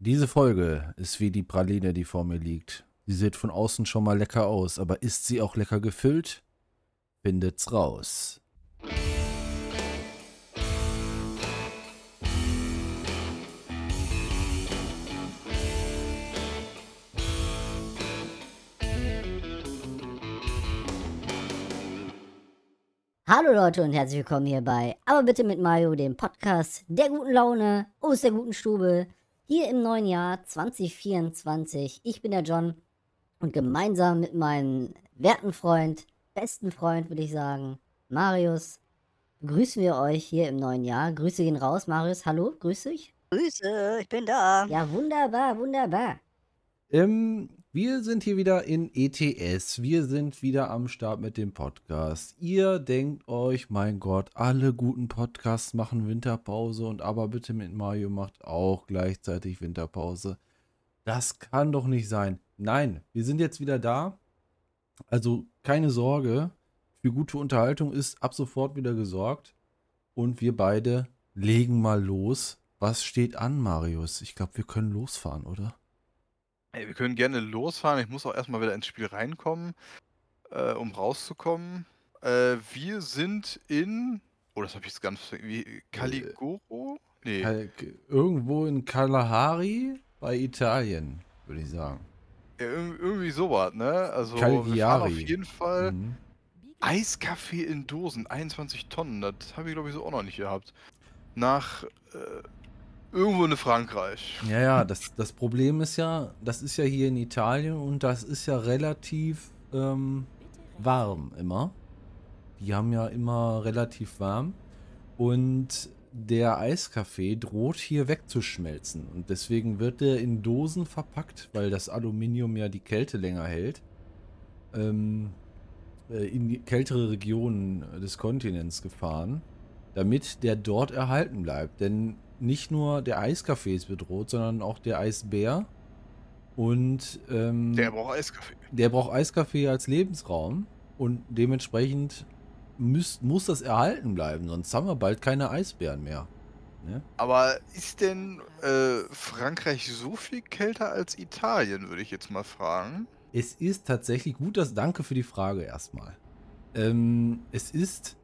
Diese Folge ist wie die Praline, die vor mir liegt. Sie sieht von außen schon mal lecker aus, aber ist sie auch lecker gefüllt? Findet's raus. Hallo Leute und herzlich willkommen hier bei Aber bitte mit Mario, dem Podcast der guten Laune aus der guten Stube, hier im neuen Jahr 2024. Ich bin der John und gemeinsam mit meinem werten Freund, besten Freund würde ich sagen, Marius, begrüßen wir euch hier im neuen Jahr. Grüße gehen raus, Marius. Hallo, grüß dich. Grüße, ich bin da. Ja, wunderbar, wunderbar. Ähm, wir sind hier wieder in ETS. Wir sind wieder am Start mit dem Podcast. Ihr denkt euch, mein Gott, alle guten Podcasts machen Winterpause und aber bitte mit Mario macht auch gleichzeitig Winterpause. Das kann doch nicht sein. Nein, wir sind jetzt wieder da. Also keine Sorge, für gute Unterhaltung ist ab sofort wieder gesorgt. Und wir beide legen mal los. Was steht an, Marius? Ich glaube, wir können losfahren, oder? Ey, wir können gerne losfahren. Ich muss auch erstmal wieder ins Spiel reinkommen, äh, um rauszukommen. Äh, wir sind in. Oh, das habe ich jetzt ganz. Wie, Caligoro? Nee. Kal- Irgendwo in Kalahari bei Italien, würde ich sagen. Ja, irg- irgendwie sowas, ne? Also, wir fahren auf jeden Fall. Mhm. Eiskaffee in Dosen, 21 Tonnen. Das habe ich, glaube ich, so auch noch nicht gehabt. Nach. Äh, irgendwo in Frankreich. Ja, ja, das, das Problem ist ja, das ist ja hier in Italien und das ist ja relativ ähm, warm immer. Die haben ja immer relativ warm. Und der Eiskaffee droht hier wegzuschmelzen. Und deswegen wird der in Dosen verpackt, weil das Aluminium ja die Kälte länger hält. Ähm, äh, in die kältere Regionen des Kontinents gefahren, damit der dort erhalten bleibt. Denn nicht nur der Eiskaffee ist bedroht, sondern auch der Eisbär. Und ähm, Der braucht Eiskaffee. der braucht Eiskaffee als Lebensraum. Und dementsprechend müsst, muss das erhalten bleiben, sonst haben wir bald keine Eisbären mehr. Ne? Aber ist denn äh, Frankreich so viel kälter als Italien, würde ich jetzt mal fragen? Es ist tatsächlich gut, dass danke für die Frage erstmal. Ähm, es ist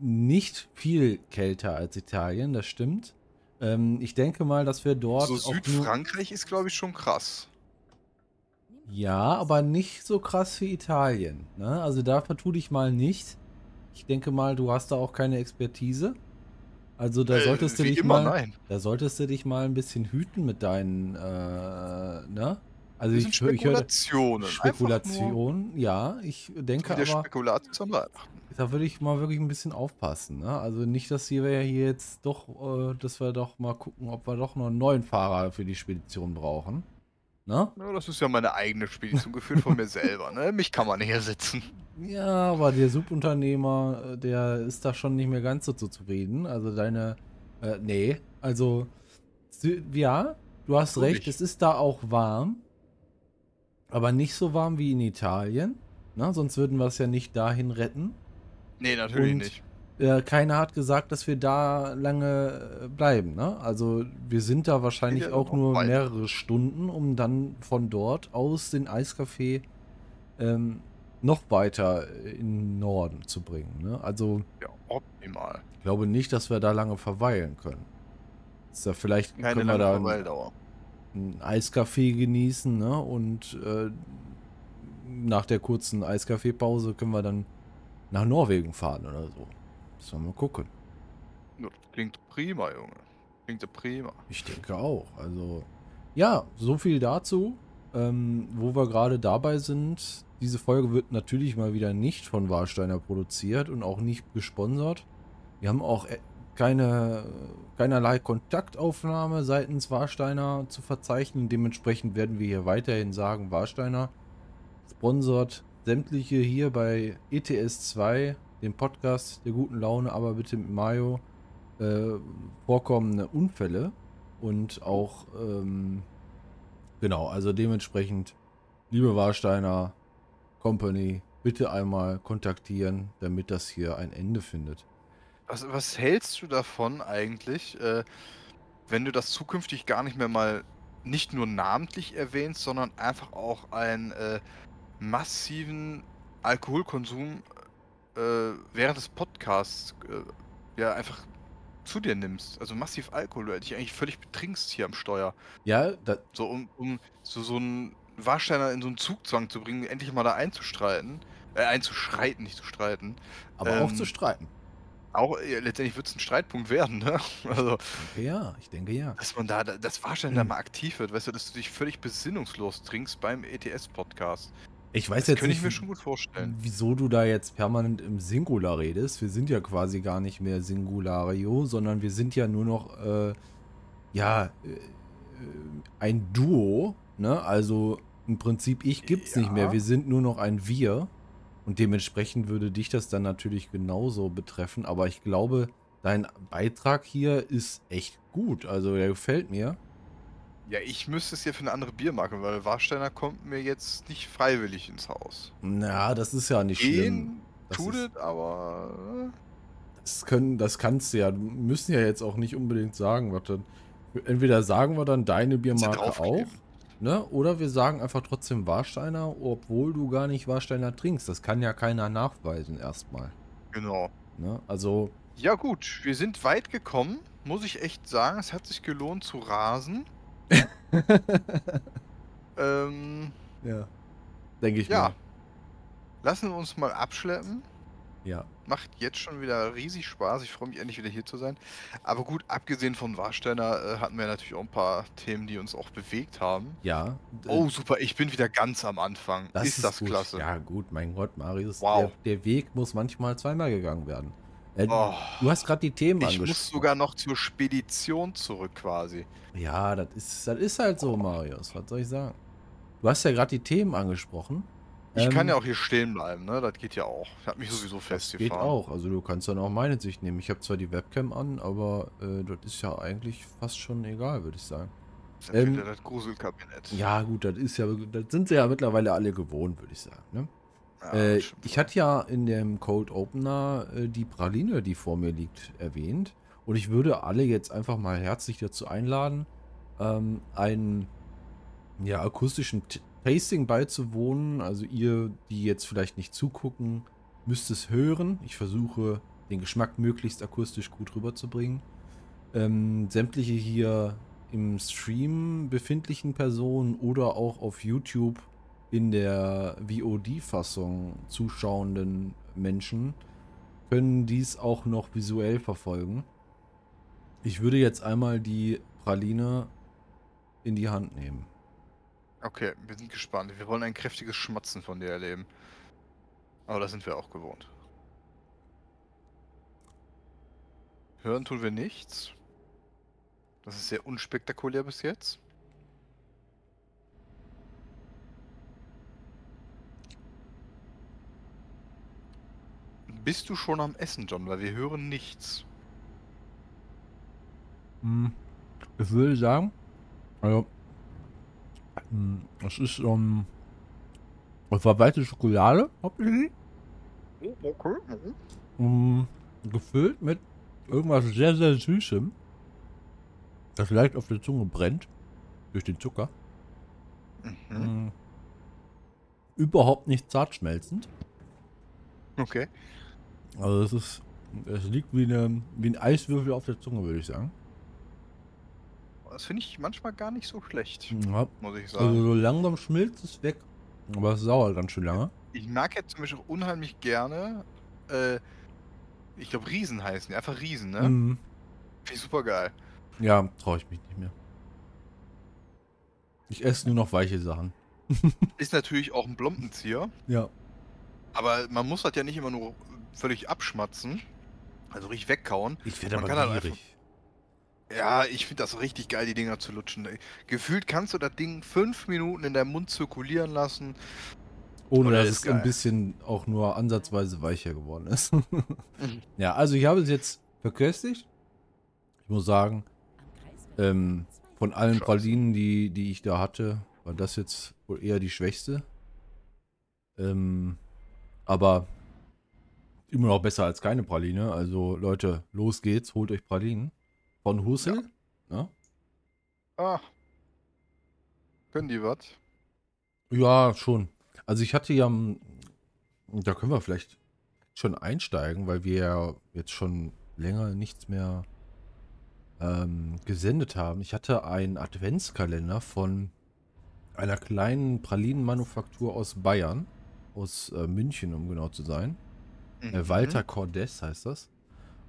nicht viel kälter als Italien, das stimmt. Ähm, ich denke mal, dass wir dort so Südfrankreich ist, glaube ich, schon krass. ja, aber nicht so krass wie Italien. Ne? Also da vertu dich mal nicht. Ich denke mal, du hast da auch keine Expertise. Also da Äh, solltest du wie dich immer, mal, nein. da solltest du dich mal ein bisschen hüten mit deinen, äh, ne? Also ich, hö- ich höre Spekulationen. Spekulation, ja, ich denke aber, Spekulatius am Weihnachten. da würde ich mal wirklich ein bisschen aufpassen, ne? Also nicht, dass wir hier jetzt doch, äh, dass wir doch mal gucken, ob wir doch noch einen neuen Fahrer für die Spedition brauchen. Ne? Ja, das ist ja meine eigene Spedition, geführt von mir selber. Ne? Mich kann man hier sitzen. Ja, aber der Subunternehmer, äh, der ist da schon nicht mehr ganz so zufrieden. Also deine, äh, nee, also, ja, du hast So recht, nicht. es ist da auch warm, aber nicht so warm wie in Italien. Na, sonst würden wir es ja nicht dahin retten. Nee, natürlich Und- nicht. Äh, keiner hat gesagt, dass wir da lange äh, bleiben. Ne? Also wir sind da wahrscheinlich auch nur weiter. mehrere Stunden, um dann von dort aus den Eiscafé ähm, noch weiter in den Norden zu bringen. Ne? Also Ja, optimal. ich glaube nicht, dass wir da lange verweilen können. Ist ja vielleicht Keine können wir da Verweildauer. Ein Eiskaffee genießen ne? und äh, nach der kurzen Eiskaffeepause können wir dann nach Norwegen fahren oder so. Müssen wir mal gucken. Das Klingt prima, Junge. Klingt ja prima. Ich denke auch. Also, ja, so viel dazu. Ähm, wo wir gerade dabei sind, diese Folge wird natürlich mal wieder nicht von Warsteiner produziert und auch nicht gesponsert. Wir haben auch äh, keine, keinerlei Kontaktaufnahme seitens Warsteiner zu verzeichnen. Dementsprechend werden wir hier weiterhin sagen, Warsteiner sponsert sämtliche hier bei ETS 2, dem Podcast der guten Laune, aber bitte mit Mayo, äh, vorkommende Unfälle und auch, ähm, genau, also dementsprechend, liebe Warsteiner Company, bitte einmal kontaktieren, damit das hier ein Ende findet. Was, was hältst du davon eigentlich, äh, wenn du das zukünftig gar nicht mehr mal nicht nur namentlich erwähnst, sondern einfach auch einen äh, massiven Alkoholkonsum äh, während des Podcasts äh, ja einfach zu dir nimmst. Also massiv Alkohol, du dich eigentlich völlig betrinkst hier am Steuer. Ja, da, So, um, um so, so einen Warsteiner in so einen Zugzwang zu bringen, endlich mal da einzustreiten. Äh, einzuschreiten, nicht zu streiten. aber auch Ähm, zu streiten. Auch ja, letztendlich wird es ein Streitpunkt werden, ne? Also, ja, ich denke ja. dass man da, das Warsteiner da Hm. mal aktiv wird, weißt du, dass du dich völlig besinnungslos trinkst beim ETS-Podcast. Ich weiß Das jetzt könnte nicht, ich mir schon gut vorstellen. wieso du da jetzt permanent im Singular redest. Wir sind ja quasi gar nicht mehr Singulario, sondern wir sind ja nur noch, äh, ja, äh, ein Duo, ne? Also im Prinzip ich gibt's nicht mehr. Ja. Wir sind nur noch ein Wir. Und dementsprechend würde dich das dann natürlich genauso betreffen. Aber ich glaube, dein Beitrag hier ist echt gut. Also der gefällt mir. Ja, ich müsste es ja für eine andere Biermarke, weil Warsteiner kommt mir jetzt nicht freiwillig ins Haus. Na, das ist ja nicht schlimm. Gehen Das tut es, aber. Das, können, das kannst du ja. Wir müssen ja jetzt auch nicht unbedingt sagen, was dann. Entweder sagen wir dann deine äh, Biermarke auch. Ne? Oder wir sagen einfach trotzdem Warsteiner, obwohl du gar nicht Warsteiner trinkst. Das kann ja keiner nachweisen erstmal. Genau. Ne? Also, Ja, gut, wir sind weit gekommen, muss ich echt sagen. Es hat sich gelohnt zu rasen. ähm, ja. Denke ich ja. mal. Lassen wir uns mal abschleppen. Ja. Macht jetzt schon wieder riesig Spaß. Ich freue mich endlich wieder hier zu sein. Aber gut, abgesehen von Warsteiner äh, hatten wir natürlich auch ein paar Themen, die uns auch bewegt haben. Ja. Oh, super, ich bin wieder ganz am Anfang. ist, das gut. klasse. Ja, gut, mein Gott, Marius. Wow. Der, der Weg muss manchmal zweimal gegangen werden. Äh, Oh, Du hast gerade die Themen ich angesprochen. muss sogar noch zur Spedition zurück quasi. Ja, das ist, das ist halt so, Marius. Was soll ich sagen? Du hast ja gerade die Themen angesprochen. Ich kann Ähm, ja auch hier stehen bleiben, ne? Das geht ja auch. Ich habe mich sowieso festgefahren. geht auch. Also du kannst dann auch meine Sicht nehmen. Ich habe zwar die Webcam an, aber äh, das ist ja eigentlich fast schon egal, würde ich sagen. Das ist ja Ähm, das Gruselkabinett. Ja, gut, das ist ja, das sind sie ja mittlerweile alle gewohnt, würde ich sagen. Ne? Ja, äh, ich hatte ja in dem Cold Opener äh, die Praline, die vor mir liegt, erwähnt. Und ich würde alle jetzt einfach mal herzlich dazu einladen, ähm, einen ja, akustischen T Tasting beizuwohnen. Also ihr, die jetzt vielleicht nicht zugucken, müsst es hören. Ich versuche, den Geschmack möglichst akustisch gut rüberzubringen. Ähm, sämtliche hier im Stream befindlichen Personen oder auch auf YouTube in der VOD-Fassung zuschauenden Menschen können dies auch noch visuell verfolgen. Ich würde jetzt einmal die Praline in die Hand nehmen. Okay, wir sind gespannt. Wir wollen ein kräftiges Schmatzen von dir erleben. Aber das sind wir auch gewohnt. Hören tun wir nichts. Das ist sehr unspektakulär bis jetzt. Bist du schon am Essen, John? Weil wir hören nichts. Hm, Ich würde sagen, also, hm, es ist um, verweilte Schokolade, hauptsächlich, um, gefüllt mit irgendwas sehr, sehr Süßem, das leicht auf der Zunge brennt, durch den Zucker. Mhm. Hm, Überhaupt nicht zart schmelzend. Okay. Also es ist, es liegt wie, eine, wie ein Eiswürfel auf der Zunge, würde ich sagen. Das finde ich manchmal gar nicht so schlecht, Ja, muss ich sagen. also so langsam schmilzt es weg, aber es dauert ganz schön lange. Ich mag jetzt zum Beispiel auch unheimlich gerne, äh, ich glaube Riesen heißen die, einfach Riesen, ne? Mhm. Finde ich super geil. Ja, traue ich mich nicht mehr. Ich esse nur noch weiche Sachen. Ist natürlich auch ein Blombenzieher, Ja. aber man muss das ja nicht immer nur völlig abschmatzen, also richtig wegkauen. Ich werde aber halt gierig. Ja, ich finde das richtig geil, die Dinger zu lutschen. ey. Gefühlt kannst du das Ding fünf Minuten in deinem Mund zirkulieren lassen. Ohne Oh, dass das es ist ein geil. bisschen auch nur ansatzweise weicher geworden ist. ja, also ich habe es jetzt verköstigt. Ich muss sagen, ähm, von allen Scheiße. Pralinen, die, die ich da hatte, war das jetzt wohl eher die schwächste. Ähm, aber immer noch besser als keine Praline. Also Leute, los geht's, holt euch Pralinen. Von Hussel. Ne? Ah, Können die was? Ja, schon. Also ich hatte ja, m, da können wir vielleicht schon einsteigen, weil wir ja jetzt schon länger nichts mehr ähm, gesendet haben. Ich hatte einen Adventskalender von einer kleinen Pralinenmanufaktur aus Bayern, aus äh, München, um genau zu sein. Äh, Mhm. Walter Cordes heißt das.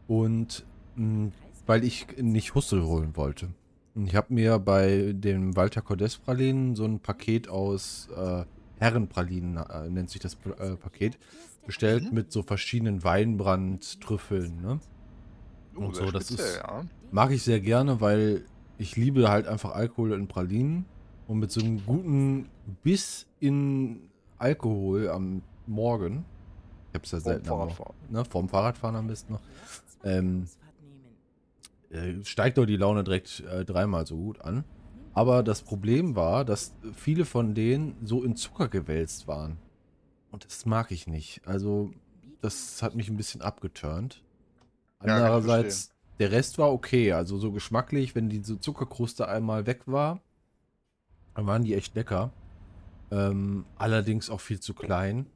Und mh, weil ich nicht Hussel holen wollte. Und ich habe mir bei dem Walter Cordes Pralinen so ein Paket aus äh, Herrenpralinen, äh, nennt sich das äh, Paket, bestellt Mhm. mit so verschiedenen Weinbrand-Trüffeln. Ne? Oh, und so, das ist- ja. Mag ich sehr gerne, weil ich liebe halt einfach Alkohol in Pralinen. Und mit so einem guten Biss in Alkohol am Morgen. Ich hab's ja Vorm selten Morgen Fahrradfahren. ne, vorm Fahrradfahren am besten noch, ähm, äh, steigt doch die Laune direkt äh, dreimal so gut an. Aber das Problem war, dass viele von denen so in Zucker gewälzt waren. Und das mag ich nicht. Also, das hat mich ein bisschen abgeturnt. Ja, Andererseits, der Rest war okay. Also, so geschmacklich, wenn diese Zuckerkruste einmal weg war, dann waren die echt lecker. Ähm, allerdings auch viel zu klein.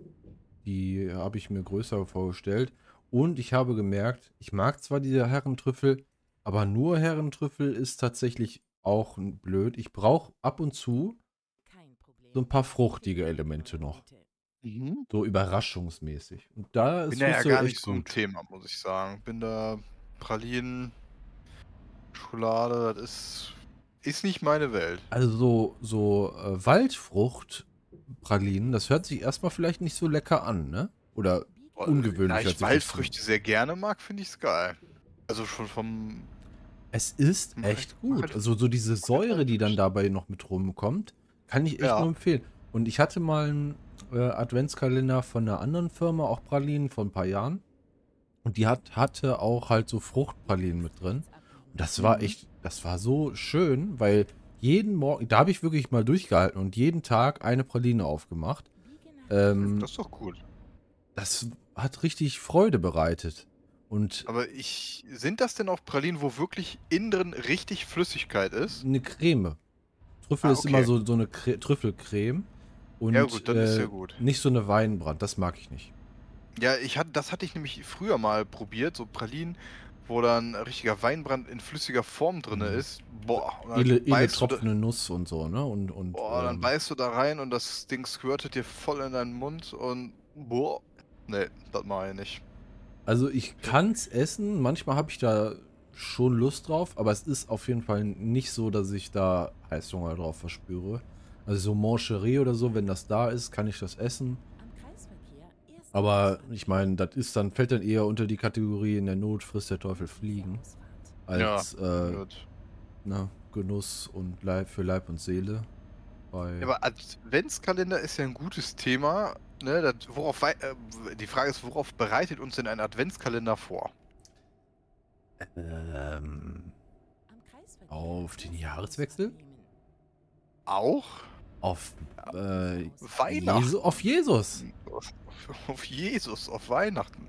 Die habe ich mir größer vorgestellt. Und ich habe gemerkt, ich mag zwar diese Herrentrüffel, aber nur Herrentrüffel ist tatsächlich auch n- blöd. Ich brauche ab und zu so ein paar fruchtige Elemente noch. Mhm. So überraschungsmäßig. Und da ist Bin ja, gar echt nicht so ein. Thema, muss ich sagen. Bin da Pralinen, Schokolade, das ist, ist nicht meine Welt. Also so, so äh, Waldfrucht-Pralinen, das hört sich erstmal vielleicht nicht so lecker an, ne? Oder Ungewöhnlich Da ich Waldfrüchte sehr gerne mag, finde ich es geil. Also schon vom. Es ist echt gut. Also so diese Säure, die dann dabei noch mit rumkommt, kann ich echt Ja. nur empfehlen. Und ich hatte mal einen äh, Adventskalender von einer anderen Firma, auch Pralinen, vor ein paar Jahren. Und die hat, hatte auch halt so Fruchtpralinen mit drin. Und das war Mhm. echt, das war so schön, weil jeden Morgen, da habe ich wirklich mal durchgehalten und jeden Tag eine Praline aufgemacht. Ähm, Das ist doch cool. das hat richtig Freude bereitet. Und Aber ich. Sind das denn auch Pralinen, wo wirklich innen drin richtig Flüssigkeit ist? eine Creme. Trüffel Ah, ist immer okay. so, so eine Cre Trüffelcreme. Und Ja, gut, dann ist äh, ja gut. nicht so eine Weinbrand, das mag ich nicht. Ja, ich hatte, das hatte ich nämlich früher mal probiert, so Pralinen, wo dann richtiger Weinbrand in flüssiger Form drin Mhm. ist. Boah, und dann Edle, edle tropfende Nuss und so, ne? Und, und Boah, dann ähm, beißt du da rein und das Ding squirtet dir voll in deinen Mund und boah. Nee, das mache ich nicht. Also ich kann's essen, manchmal habe ich da schon Lust drauf, aber es ist auf jeden Fall nicht so, dass ich da Heißhunger drauf verspüre. Also so Mancherie oder so, wenn das da ist, kann ich das essen. Aber ich meine, das ist dann, fällt dann eher unter die Kategorie in der Not frisst der Teufel fliegen. Als äh, Gut. na, Genuss und Leib für Leib und Seele. Bei, Ja, aber Adventskalender ist ja ein gutes Thema. Ne? Das, worauf, äh, die Frage ist, worauf bereitet uns denn ein Adventskalender vor? ähm, Auf den Jahreswechsel? Auch auf äh, Weihnachten. Jesu, auf Jesus. Auf, auf Jesus, auf Weihnachten.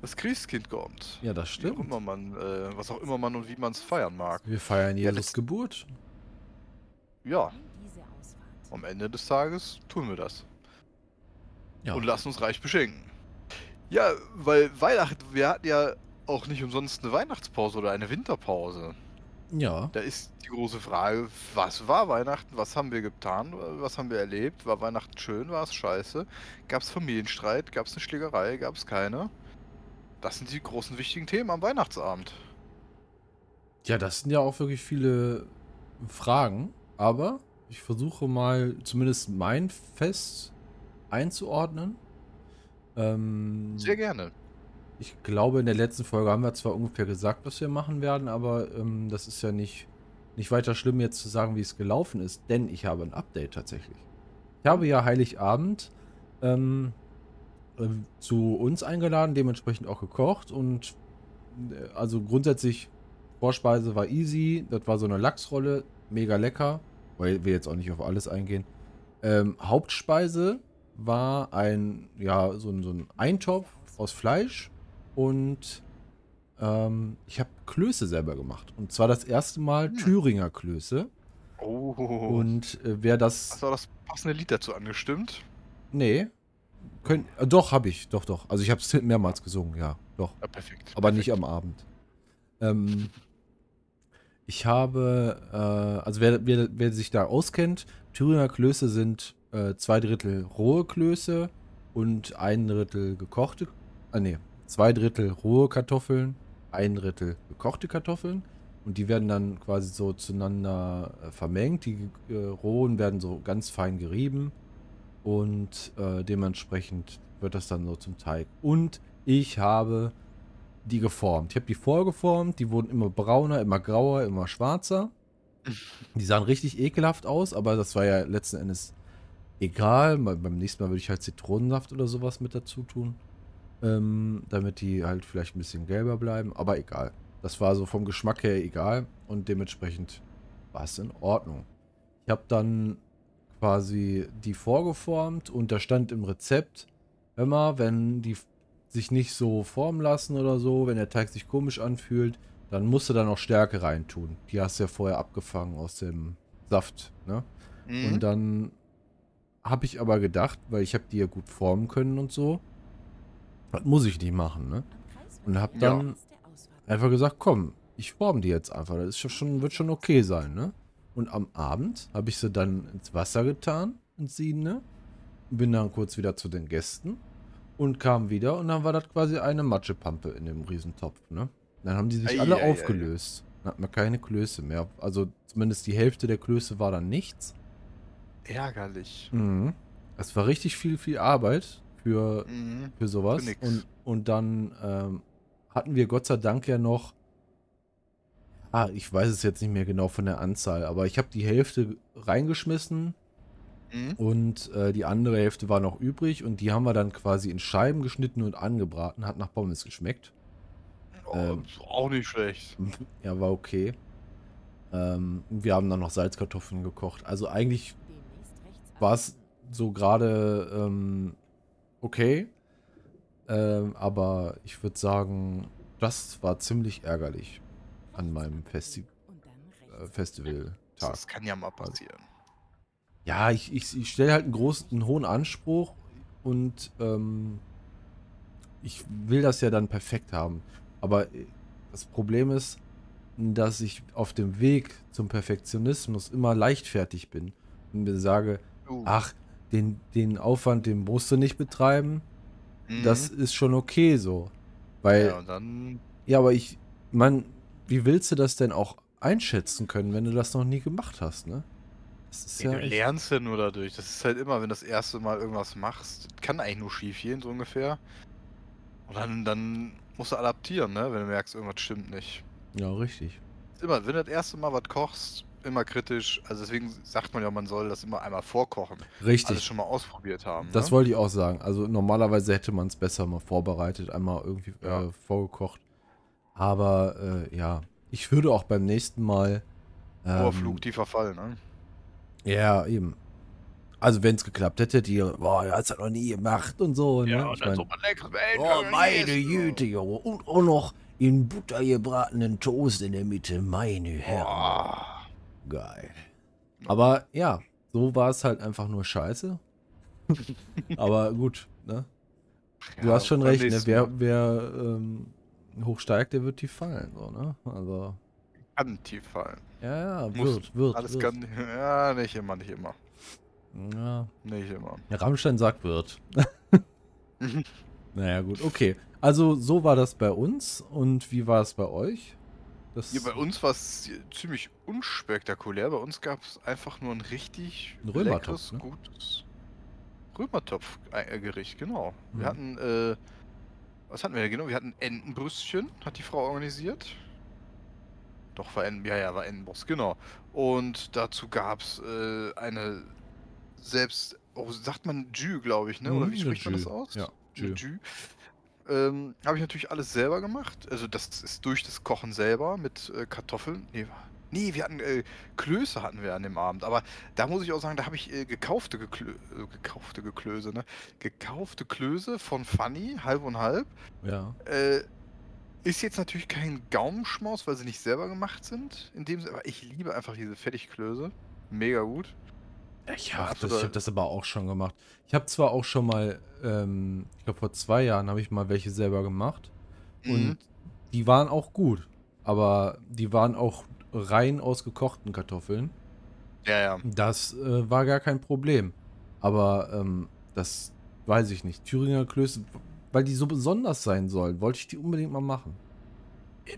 Das Christkind kommt. Ja, das auch stimmt. immer man, äh, was auch immer man und wie man es feiern mag. Wir feiern Ja, Jesus das- Geburt. Ja, am Ende des Tages tun wir das. Ja. Und lassen uns reich beschenken. Ja, weil Weihnachten, wir hatten ja auch nicht umsonst eine Weihnachtspause oder eine Winterpause. ja. Da ist die große Frage, was war Weihnachten? Was haben wir getan? Was haben wir erlebt? War Weihnachten schön? War es scheiße? Gab es Familienstreit? Gab es eine Schlägerei? Gab es keine? Das sind die großen wichtigen Themen am Weihnachtsabend. Ja, das sind ja auch wirklich viele Fragen, aber ich versuche mal zumindest mein Fest einzuordnen. Ähm, Sehr gerne. Ich glaube, in der letzten Folge haben wir zwar ungefähr gesagt, was wir machen werden, aber ähm, das ist ja nicht, nicht weiter schlimm, jetzt zu sagen, wie es gelaufen ist, denn ich habe ein Update tatsächlich. Ich habe ja Heiligabend ähm, äh, zu uns eingeladen, dementsprechend auch gekocht und äh, also grundsätzlich Vorspeise war easy, das war so eine Lachsrolle, mega lecker, weil wir jetzt auch nicht auf alles eingehen. Ähm, Hauptspeise war ein, ja, so ein, so ein Eintopf aus Fleisch und ähm, ich habe Klöße selber gemacht. Und zwar das erste Mal Hm. Thüringer Klöße. Oh. Und äh, wer das. Hast du das passende Lied dazu angestimmt? Nee. Könnt, äh, doch, habe ich. Doch, doch. Also ich habe es mehrmals gesungen, ja. Doch. Ja, perfekt. Aber perfekt. nicht am Abend. Ähm, ich habe, äh, also wer, wer, wer sich da auskennt, Thüringer Klöße sind äh, zwei Drittel rohe Klöße und ein Drittel gekochte, ah nee, zwei Drittel rohe Kartoffeln, ein Drittel gekochte Kartoffeln und die werden dann quasi so zueinander äh, vermengt. Die äh, rohen werden so ganz fein gerieben und äh, dementsprechend wird das dann so zum Teig. Und ich habe die geformt. Ich habe die vorgeformt, die wurden immer brauner, immer grauer, immer schwarzer. Die sahen richtig ekelhaft aus, aber das war ja letzten Endes egal. Beim nächsten Mal würde ich halt Zitronensaft oder sowas mit dazu tun. Ähm, damit die halt vielleicht ein bisschen gelber bleiben, aber egal. Das war so vom Geschmack her egal und dementsprechend war es in Ordnung. Ich habe dann quasi die vorgeformt und da stand im Rezept, immer wenn die sich nicht so formen lassen oder so, wenn der Teig sich komisch anfühlt, dann musst du da noch Stärke reintun. Die hast du ja vorher abgefangen aus dem Saft, ne? Mhm. Und dann habe ich aber gedacht, weil ich habe die ja gut formen können und so, das muss ich nicht machen, ne? Und habe Ja. dann einfach gesagt, komm, ich forme die jetzt einfach. Das ist ja schon, wird schon okay sein, ne? Und am Abend habe ich sie dann ins Wasser getan, ins Siedende. Bin dann kurz wieder zu den Gästen und kam wieder und dann war das quasi eine Matschepampe in dem Riesentopf, ne? Dann haben die sich Ei, alle ei, ei, ei. aufgelöst. Dann hat man keine Klöße mehr. Also zumindest die Hälfte der Klöße war dann nichts. Ärgerlich. Mhm. Es war richtig viel, viel Arbeit für, Mhm. für sowas. Für. Und, und dann ähm, hatten wir Gott sei Dank ja noch. Ah, ich weiß es jetzt nicht mehr genau von der Anzahl, aber ich habe die Hälfte reingeschmissen Mhm. und äh, die andere Hälfte war noch übrig und die haben wir dann quasi in Scheiben geschnitten und angebraten. Hat nach Pommes geschmeckt. Oh, Ähm. ist auch nicht schlecht. Ja, war okay. Ähm, wir haben dann noch Salzkartoffeln gekocht. Also eigentlich war es so gerade ähm, okay. Ähm, aber ich würde sagen, das war ziemlich ärgerlich an meinem Festi äh, Festivaltag. Das kann ja mal passieren. Ja, ich, ich, ich stelle halt einen großen, einen hohen Anspruch und ähm, ich will das ja dann perfekt haben. Aber äh, das Problem ist, dass ich auf dem Weg zum Perfektionismus immer leichtfertig bin und mir sage, Uh, ach, den, den Aufwand, den musst du nicht betreiben. mhm. Das ist schon okay so. Weil, Ja, dann. ja, aber ich, man, wie willst du das denn auch einschätzen können, wenn du das noch nie gemacht hast, ne? Das ist Ja, ja du echt, lernst ja nur dadurch. Das ist halt immer, wenn du das erste Mal irgendwas machst, kann eigentlich nur schief gehen, so ungefähr. Und dann, dann musst du adaptieren, ne? Wenn du merkst, irgendwas stimmt nicht. ja, richtig. Immer, wenn du das erste Mal was kochst, immer kritisch. Also deswegen sagt man ja, man soll das immer einmal vorkochen. Richtig. Alles schon mal ausprobiert haben. Das ne? wollte ich auch sagen. Also normalerweise hätte man es besser mal vorbereitet, einmal irgendwie Ja. äh, vorgekocht. Aber äh, ja, ich würde auch beim nächsten Mal. Hoher ähm, Flug, tiefer Fall, ne? Ja, eben. Also wenn es geklappt hätte, die, boah, das hat noch nie gemacht und so. Ne? ich mein, mal lecker. Ey, oh, kann man meine essen. Güte, Junge. Und auch noch in Butter gebratenen Toast in der Mitte. Meine Herren. Boah. Geil. Aber ja, so war es halt einfach nur scheiße. Aber gut, ne? Du Ja, hast schon recht, ne? Wer, wer ähm, hochsteigt, der wird tief fallen, so, ne? Also, Kann tief fallen. ja, ja, Muss. wird, wird. Alles wird. kann. Ja, nicht immer, nicht immer. Ja, Nicht immer. ja, Rammstein sagt wird. naja, gut, okay. Also, so war das bei uns. Und wie war es bei euch? Das, Hier bei uns war es ziemlich unspektakulär. Bei uns gab es einfach nur ein richtig Ein Römertopf, leckeres, ne? gutes Römertopf-Gericht, genau. Mhm. Wir hatten, äh, was hatten wir denn genau? Wir hatten Entenbrüstchen, hat die Frau organisiert. Doch, war Enten, ja, ja, war Entenbrust, genau. Und dazu gab es äh, eine selbst, oh, sagt man Jü, glaube ich, ne? Oder Mhm, wie eine spricht man das aus? ja, Jü. Ähm, habe ich natürlich alles selber gemacht. Also das ist durch das Kochen selber mit äh, Kartoffeln. Nee, nee, wir hatten äh, Klöße hatten wir an dem Abend. Aber da muss ich auch sagen, da habe ich äh, gekaufte Geklö äh, gekaufte Geklöße, ne? Gekaufte Klöße von Funny, halb und halb. Ja. Äh, ist jetzt natürlich kein Gaumenschmaus, weil sie nicht selber gemacht sind. In dem Sinne, aber ich liebe einfach diese Fertigklöße. Mega gut. Ich habe das, ich hab das aber auch schon gemacht. Ich habe zwar auch schon mal, ähm, ich glaube vor zwei Jahren habe ich mal welche selber gemacht. Mhm. Und die waren auch gut. Aber die waren auch rein aus gekochten Kartoffeln. Ja, ja. Das äh, war gar kein Problem. Aber ähm, das weiß ich nicht. Thüringer Klöße, weil die so besonders sein sollen, wollte ich die unbedingt mal machen.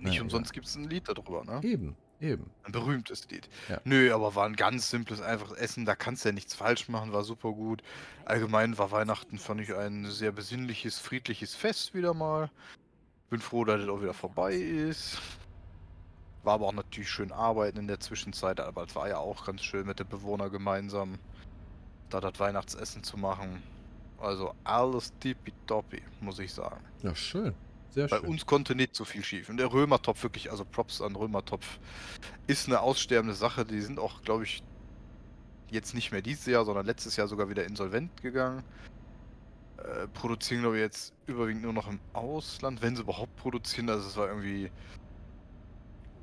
Nicht Ja, umsonst gibt es ein Lied darüber, ne? Eben, eben. Ein berühmtes Lied. Ja. Nö, aber war ein ganz simples, einfaches Essen. Da kannst du ja nichts falsch machen, war super gut. Allgemein war Weihnachten, fand ich, ein sehr besinnliches, friedliches Fest wieder mal. Bin froh, dass es auch wieder vorbei ist. War aber auch natürlich schön arbeiten in der Zwischenzeit, aber es war ja auch ganz schön mit den Bewohnern gemeinsam da das Weihnachtsessen zu machen. Also alles tippitoppi, muss ich sagen. Ja, schön. Sehr Bei schön. uns konnte nicht so viel schief. Und der Römertopf wirklich, also Props an Römertopf, ist eine aussterbende Sache. Die sind auch, glaube ich, jetzt nicht mehr dieses Jahr, sondern letztes Jahr sogar wieder insolvent gegangen. Äh, produzieren, glaube ich, jetzt überwiegend nur noch im Ausland, wenn sie überhaupt produzieren. Also es war irgendwie.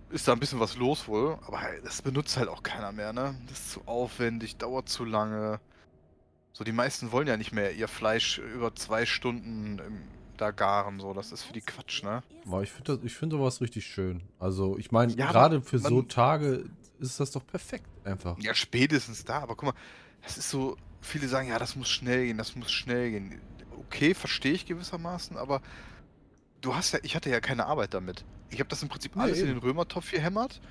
Ist da ein bisschen was los wohl, aber das benutzt halt auch keiner mehr, ne? Das ist zu aufwendig, dauert zu lange. So, die meisten wollen ja nicht mehr ihr Fleisch über zwei Stunden im, da garen, so. Das ist für die Quatsch, ne? Aber ich finde ich find sowas richtig schön. Also, ich meine, Ja, gerade für so Tage ist das doch perfekt einfach. Ja, spätestens da, aber guck mal, das ist so, viele sagen, ja, das muss schnell gehen, das muss schnell gehen. Okay, verstehe ich gewissermaßen, aber du hast ja, ich hatte ja keine Arbeit damit. Ich habe das im Prinzip Nee, alles in eben. den Römertopf gehämmert,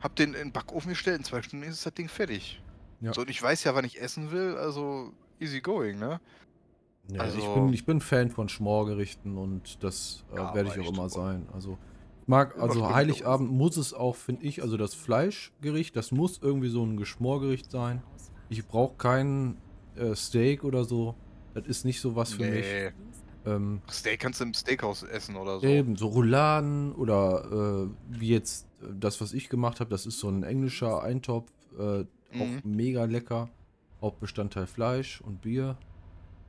hab den in den Backofen gestellt, in zwei Stunden ist das Ding fertig. Ja. So, und ich weiß ja, wann ich essen will, also easy going, ne? Ich, Also- bin, ich bin Fan von Schmorgerichten und das äh, Ja, werde ich auch immer sein. Also, ich mag, also Heiligabend muss es auch, finde ich, also das Fleischgericht, das muss irgendwie so ein Geschmorgericht sein. Ich brauche kein äh, Steak oder so. Das ist nicht so was für mich. Nee. Ähm, Steak kannst du im Steakhouse essen oder so. Eben, so Rouladen oder äh, wie jetzt äh, das, was ich gemacht habe, das ist so ein englischer Eintopf, äh, auch Mhm. mega lecker. Hauptbestandteil Fleisch und Bier.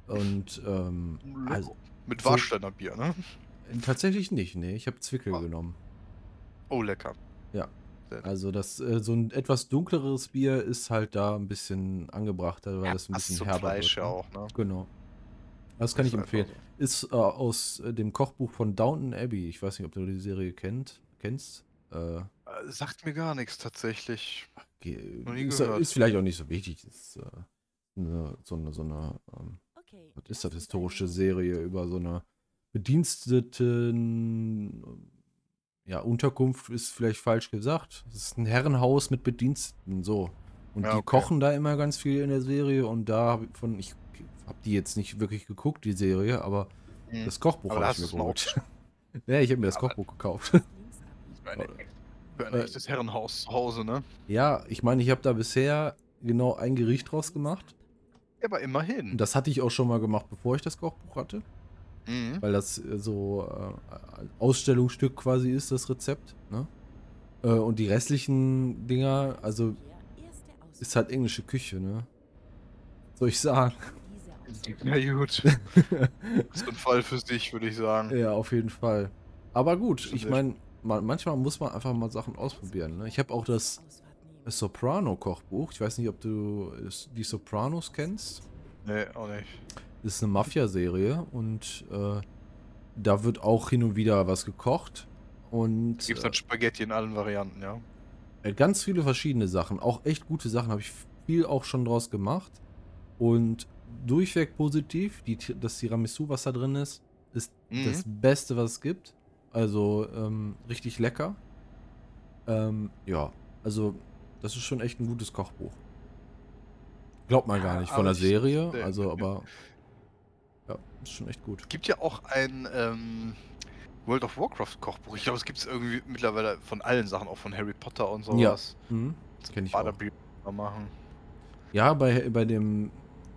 Und ähm, also, Mit so- Warsteiner Bier, ne? tatsächlich nicht, nee, ich habe Zwickel Ah. genommen. Oh, lecker. Ja. Also das, äh, so ein etwas dunkleres Bier ist halt da ein bisschen angebrachter, weil Ja, das ein bisschen zum herber Fleisch wird. ja ne? auch, ne? Genau. Das kann ich Ist einfach empfehlen. Ist äh, aus äh, dem Kochbuch von Downton Abbey. Ich weiß nicht, ob du die Serie kennt, kennst. Äh, so. Sagt mir gar nichts tatsächlich. Nie ist, ist vielleicht auch nicht so wichtig. Ist, eine, so eine, so eine ähm, was ist das, historische Serie über so eine Bediensteten, ja, Unterkunft ist vielleicht falsch gesagt. Es ist ein Herrenhaus mit Bediensteten, so. Und Ja, die okay. kochen da immer ganz viel in der Serie und da von, ich habe die jetzt nicht wirklich geguckt, die Serie, aber Mhm. das Kochbuch habe ich mir geholt. ja, ich habe mir das Aber- Kochbuch gekauft. Für ein, für ein echtes Herrenhaus zu Hause, ne? ja, ich meine, ich habe da bisher genau ein Gericht draus gemacht. Aber immerhin. Das hatte ich auch schon mal gemacht, bevor ich das Kochbuch hatte. Mhm. Weil das äh, so äh, Ausstellungsstück quasi ist, das Rezept. Ne? Äh, und die restlichen Dinger, also ist halt englische Küche, ne? Soll ich sagen? Ja, gut. Das ist ein Fall für sich, würde ich sagen. ja, auf jeden Fall. Aber gut, ich meine, manchmal muss man einfach mal Sachen ausprobieren. Ne? Ich habe auch das Soprano-Kochbuch. Ich weiß nicht, ob du die Sopranos kennst. Nee, auch nicht. Das ist eine Mafia-Serie und äh, da wird auch hin und wieder was gekocht. Und Gibt es dann Spaghetti in allen Varianten, ja? äh, ganz viele verschiedene Sachen. Auch echt gute Sachen. Habe ich viel auch schon draus gemacht. Und durchweg positiv. Die, das Tiramisu, was da drin ist, ist Mhm. das Beste, was es gibt. Also ähm, richtig lecker. Ähm, ja, also das ist schon echt ein gutes Kochbuch. Glaubt man gar Ja, nicht von der Serie, also aber ja, ist schon echt gut. Gibt ja auch ein ähm, World of Warcraft Kochbuch. Ich glaube, es gibt es irgendwie mittlerweile von allen Sachen, auch von Harry Potter und sowas. Mhm. Zum kenn ich auch. Machen. Ja, bei, bei dem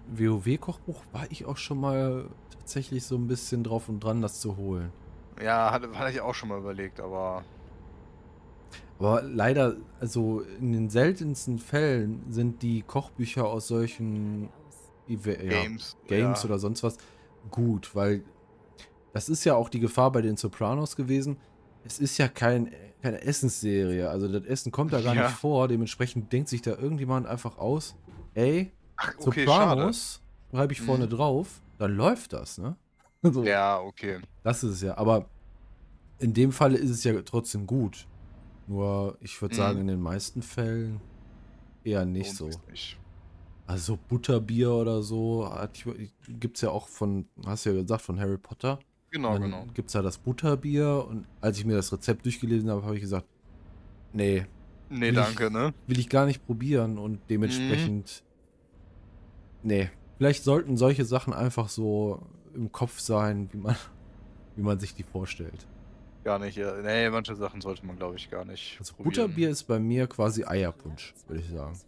WoW-Kochbuch war ich auch schon mal tatsächlich so ein bisschen drauf und dran, das zu holen. Ja, hatte, hatte ich auch schon mal überlegt, aber Aber leider, also in den seltensten Fällen sind die Kochbücher aus solchen ja, Games. Games ja. oder sonst was gut, weil das ist ja auch die Gefahr bei den Sopranos gewesen. es ist ja kein, keine Essensserie. Also das Essen kommt da gar Ja. nicht vor. Dementsprechend denkt sich da irgendjemand einfach aus, ey, Ach, okay. Sopranos schreibe ich vorne Mhm. drauf, dann läuft das, ne? So, Ja, okay. Das ist es ja. Aber in dem Falle ist es ja trotzdem gut. Nur, ich würde Mhm. sagen, in den meisten Fällen eher nicht so. nicht. Also Butterbier oder so gibt es ja auch von, hast du ja gesagt, von Harry Potter. Genau, dann genau. gibt es ja das Butterbier und als ich mir das Rezept durchgelesen habe, habe ich gesagt, nee, Nee, will ich- danke, ne? will ich gar nicht probieren und dementsprechend, nee, vielleicht sollten solche Sachen einfach so im Kopf sein, wie man, wie man sich die vorstellt. Gar nicht, ja. Nee, manche Sachen sollte man, glaube ich, gar nicht. Also probieren. Butterbier ist bei mir quasi Eierpunsch, würde ich sagen.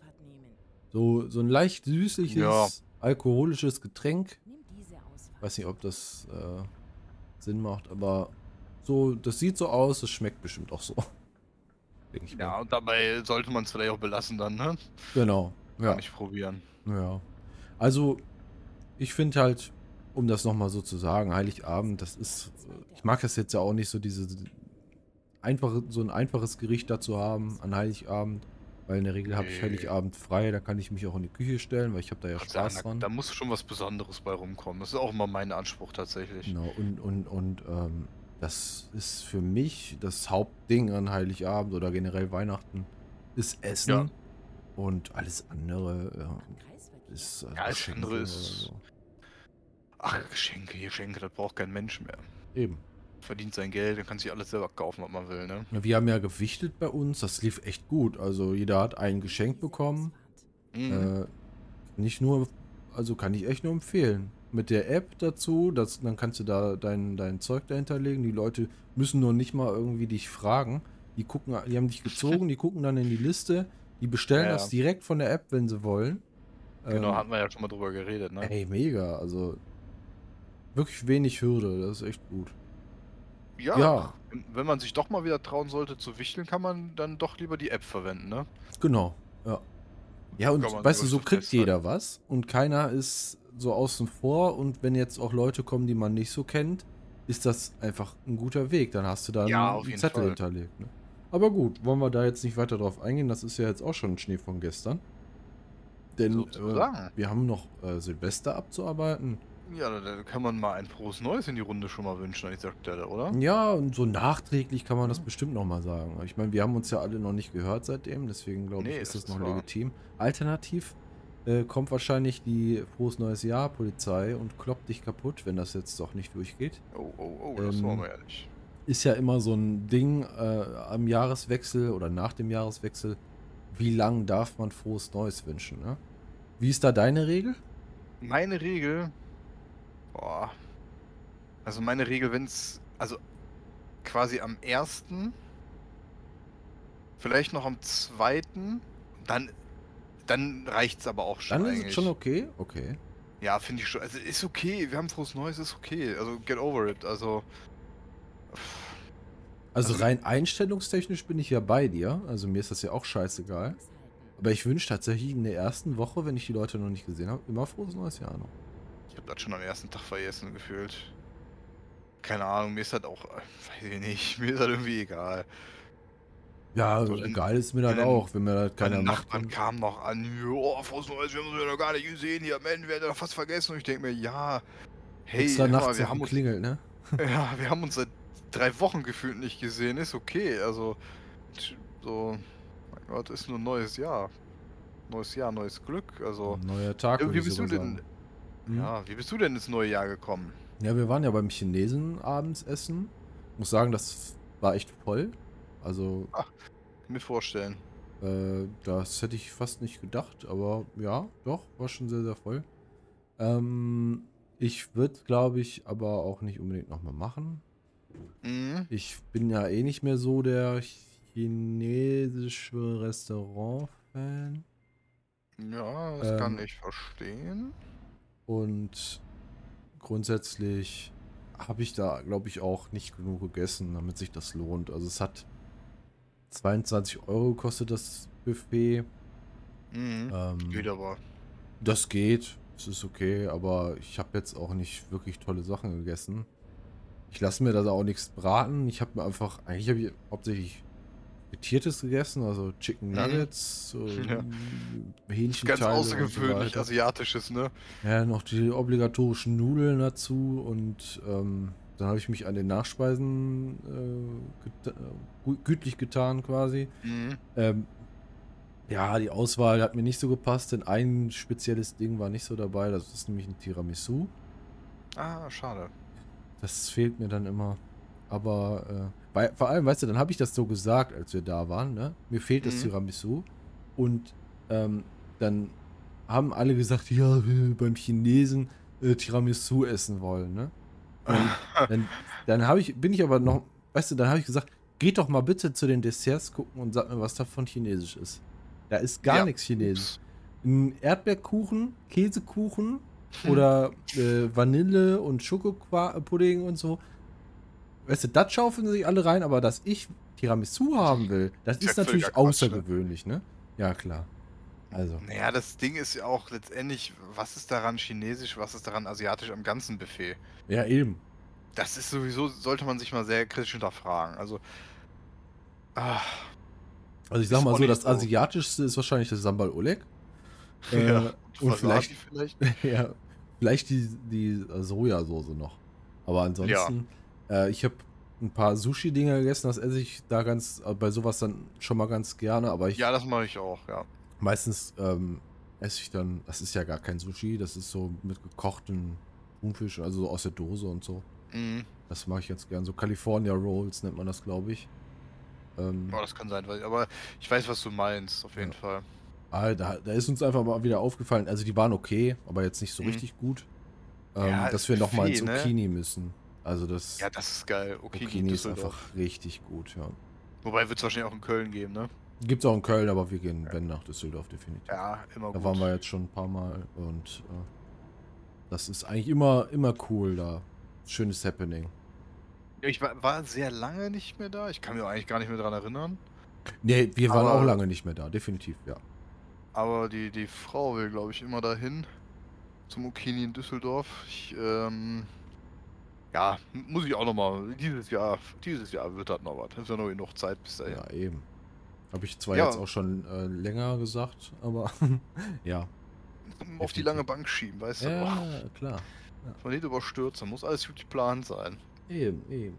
So, so ein leicht süßliches, Ja. alkoholisches Getränk. Weiß nicht, ob das äh, Sinn macht, aber so, das sieht so aus, es schmeckt bestimmt auch so. Ja, mal. und dabei sollte man es vielleicht auch belassen dann, ne? Genau. Gar Ja. nicht probieren. ja. Also, ich finde halt, um das nochmal so zu sagen, Heiligabend, das ist, ich mag das jetzt ja auch nicht so diese einfache, so ein einfaches Gericht dazu haben an Heiligabend, weil in der Regel habe ich. Heiligabend frei, da kann ich mich auch in die Küche stellen, weil ich habe da ja Dank, Spaß da, dran. da muss schon was Besonderes bei rumkommen. Das ist auch immer mein Anspruch tatsächlich. Genau, und, und, und ähm, das ist für mich das Hauptding an Heiligabend oder generell Weihnachten, ist Essen. Ja. Und alles andere ja, ist. äh, Ja, alles Geschenke andere oder ist- so. Ach, Geschenke, Geschenke, das braucht kein Mensch mehr. Eben. Verdient sein Geld, dann kann sich alles selber kaufen, was man will, ne? Wir haben ja gewichtet bei uns, das lief echt gut. Also jeder hat ein Geschenk bekommen. Mhm. Äh, nicht nur, also kann ich echt nur empfehlen. Mit der App dazu, das, dann kannst du da dein, dein Zeug dahinter legen. Die Leute müssen nur nicht mal irgendwie dich fragen. Die gucken, die haben dich gezogen, die gucken dann in die Liste, die bestellen Ja, das ja. direkt von der App, wenn sie wollen. genau, Ähm, hatten wir ja schon mal drüber geredet, ne? Ey, mega. Also wirklich wenig Hürde, das ist echt gut. Ja, ja. Wenn, man sich doch mal wieder trauen sollte zu wichteln, kann man dann doch lieber die App verwenden, ne? Genau, ja. Ja, und weißt du, so so kriegt festhalten. jeder was und keiner ist so außen vor und wenn jetzt auch Leute kommen, die man nicht so kennt, ist das einfach ein guter Weg. Dann hast du da Ja, einen Zettel Fall. hinterlegt. Ne? Aber gut, wollen wir da jetzt nicht weiter drauf eingehen, das ist ja jetzt auch schon Schnee von gestern. Denn äh, Sozusagen. wir haben noch äh, Silvester abzuarbeiten. Ja, da- da kann man mal ein frohes Neues in die Runde schon mal wünschen an dieser Stelle, oder? Ja, und so nachträglich kann man das bestimmt nochmal sagen. Ich meine, wir haben uns ja alle noch nicht gehört seitdem, deswegen glaube ich, Nee, ist das das noch wahr. legitim. Alternativ äh, kommt wahrscheinlich die Frohes Neues Jahr Polizei und kloppt dich kaputt, wenn das jetzt doch nicht durchgeht. Oh, oh, oh, das Ähm, wollen wir nicht. Ist ja immer so ein Ding äh, am Jahreswechsel oder nach dem Jahreswechsel. Wie lang darf man Frohes Neues wünschen? Ne? Wie ist da deine Regel? Meine Regel. Boah. Also meine Regel, wenn es. Also quasi am ersten. Vielleicht noch am zweiten. Dann. Dann reicht's aber auch schon. Dann ist eigentlich. es schon okay. Okay. Ja, finde ich schon. Also ist okay. Wir haben frohes Neues, ist okay. Also get over it. Also. Also Also- rein einstellungstechnisch bin ich ja bei dir. Also mir ist das ja auch scheißegal. Aber ich wünsche tatsächlich in der ersten Woche, wenn ich die Leute noch nicht gesehen habe, immer frohes neues Jahr noch. Ich habe das schon am ersten Tag vergessen gefühlt. Keine Ahnung, mir ist das auch. Weiß ich nicht. Mir ist das irgendwie egal. Ja, So, dann- egal ist mir das dann- auch, wenn mir das keiner macht. Nachbarn dann- kamen noch an, oh, frohes Neues, wir haben uns ja noch gar nicht gesehen hier, Mensch, wir hätten doch fast vergessen. Und ich denke mir, ja, hey, Extra hör mal, wir haben uns, geklingelt, ne? ja, wir haben uns seit drei Wochen gefühlt nicht gesehen, ist okay. Also, so, mein Gott, ist nur ein neues Jahr. Neues Jahr, neues Glück. Also, Neuer Tag, Ja, würde wie ich bist du sogar denn? sagen. Hm? ja, wie bist du denn ins neue Jahr gekommen? Ja, wir waren ja beim Chinesen abends essen. Muss sagen, das war echt voll. Also, Mir vorstellen. äh, das hätte ich fast nicht gedacht, aber ja, doch, war schon sehr, sehr voll. Ähm, ich würde, glaube ich, aber auch nicht unbedingt nochmal machen. Mhm. Ich bin ja eh nicht mehr so der chinesische Restaurant-Fan. Ja, das Ähm, kann ich verstehen. Und grundsätzlich habe ich da, glaube ich, auch nicht genug gegessen, damit sich das lohnt. Also es hat 22 Euro gekostet, das Buffet. Mhm. Ähm, Geht aber. das geht, es ist okay, aber ich habe jetzt auch nicht wirklich tolle Sachen gegessen. ich lasse mir da auch nichts braten. Ich habe mir einfach, eigentlich habe ich hauptsächlich Frittiertes gegessen, also Chicken Mhm. Nuggets, so Ja. Hähnchenteile Ganz so außergewöhnlich, weiter. asiatisches, ne? Ja, noch die obligatorischen Nudeln dazu und ähm, dann habe ich mich an den Nachspeisen äh, geta- äh, gü- gütlich getan quasi. Mhm. Ähm, ja, die Auswahl hat mir nicht so gepasst, denn ein spezielles Ding war nicht so dabei, das ist nämlich ein Tiramisu. Ah, schade. Das fehlt mir dann immer. Aber äh, weil, vor allem, weißt du, dann habe ich das so gesagt, als wir da waren, ne? Mir fehlt das Mhm. Tiramisu. Und ähm, dann haben alle gesagt, ja, beim Chinesen äh, Tiramisu essen wollen, ne? Und dann, dann habe ich, bin ich aber noch, weißt du, dann habe ich gesagt, geht doch mal bitte zu den Desserts gucken und sag mir, was davon chinesisch ist. Da ist gar Ja, nichts chinesisch. Ein Erdbeerkuchen, Käsekuchen Hm. oder äh, Vanille und Schokopudding und so. Weißt du, das schaufeln sich alle rein, aber dass ich Tiramisu haben will, das Ist ja ist natürlich ne? außergewöhnlich, ne? Ja, klar. Also, Naja, das Ding ist ja auch letztendlich, was ist daran chinesisch, was ist daran asiatisch am ganzen Buffet? ja, eben. Das ist sowieso, sollte man sich mal sehr kritisch hinterfragen. Also, ah, Also ich sag mal so, das so. asiatischste ist wahrschlich das Sambal Oleg. Äh, ja, und vielleicht, vielleicht. ja, vielleicht die, die Sojasauce noch. Aber ansonsten, äh, ich habe ein paar Sushi-Dinger gegessen, das esse ich da ganz, äh, bei sowas dann schon mal ganz gerne, aber ich Ja, das mache ich auch, ja. Meistens ähm, esse ich dann, das ist ja gar kein Sushi, das ist so mit gekochten Thunfisch, also so aus der Dose und so. Mhm. Das mache ich ganz gern. So California Rolls nennt man das, glaube ich. Ähm, Oh, das kann sein, aber ich weiß, was du meinst, auf jeden Ja. Fall. ah, da, da ist uns einfach mal wieder aufgefallen, also die waren okay, aber jetzt nicht so Mhm. richtig gut, ähm, Ja, dass wir nochmal ne? Zucchini müssen. Also das Ja, das ist geil. Okay, Zucchini ist einfach richtig gut, ja. Wobei wird es wahrscheinlich auch in Köln geben, ne? Gibt's auch in Köln, aber wir gehen, wenn, nach Düsseldorf definitiv. Ja, immer Da gut. waren wir jetzt schon ein paar Mal und äh, das ist eigentlich immer, immer cool da. Schönes Happening. Ich war, war sehr lange nicht mehr da. Ich kann mich auch eigentlich gar nicht mehr dran erinnern. Nee, wir waren Aber- auch lange nicht mehr da, definitiv, ja. Aber die, die Frau will, glaube ich, immer dahin. Zum Okini in Düsseldorf. Ich, ähm, ja, muss ich auch nochmal. Dieses Jahr, dieses Jahr wird das noch was. Ist ja noch genug Zeit bis dahin. Ja, eben. Habe ich zwar Ja. jetzt auch schon äh, länger gesagt, aber ja. Auf die lange Bank schieben, weißt du? Ja, Oh, klar. man nicht überstürzen, muss alles gut geplant sein. Eben, eben.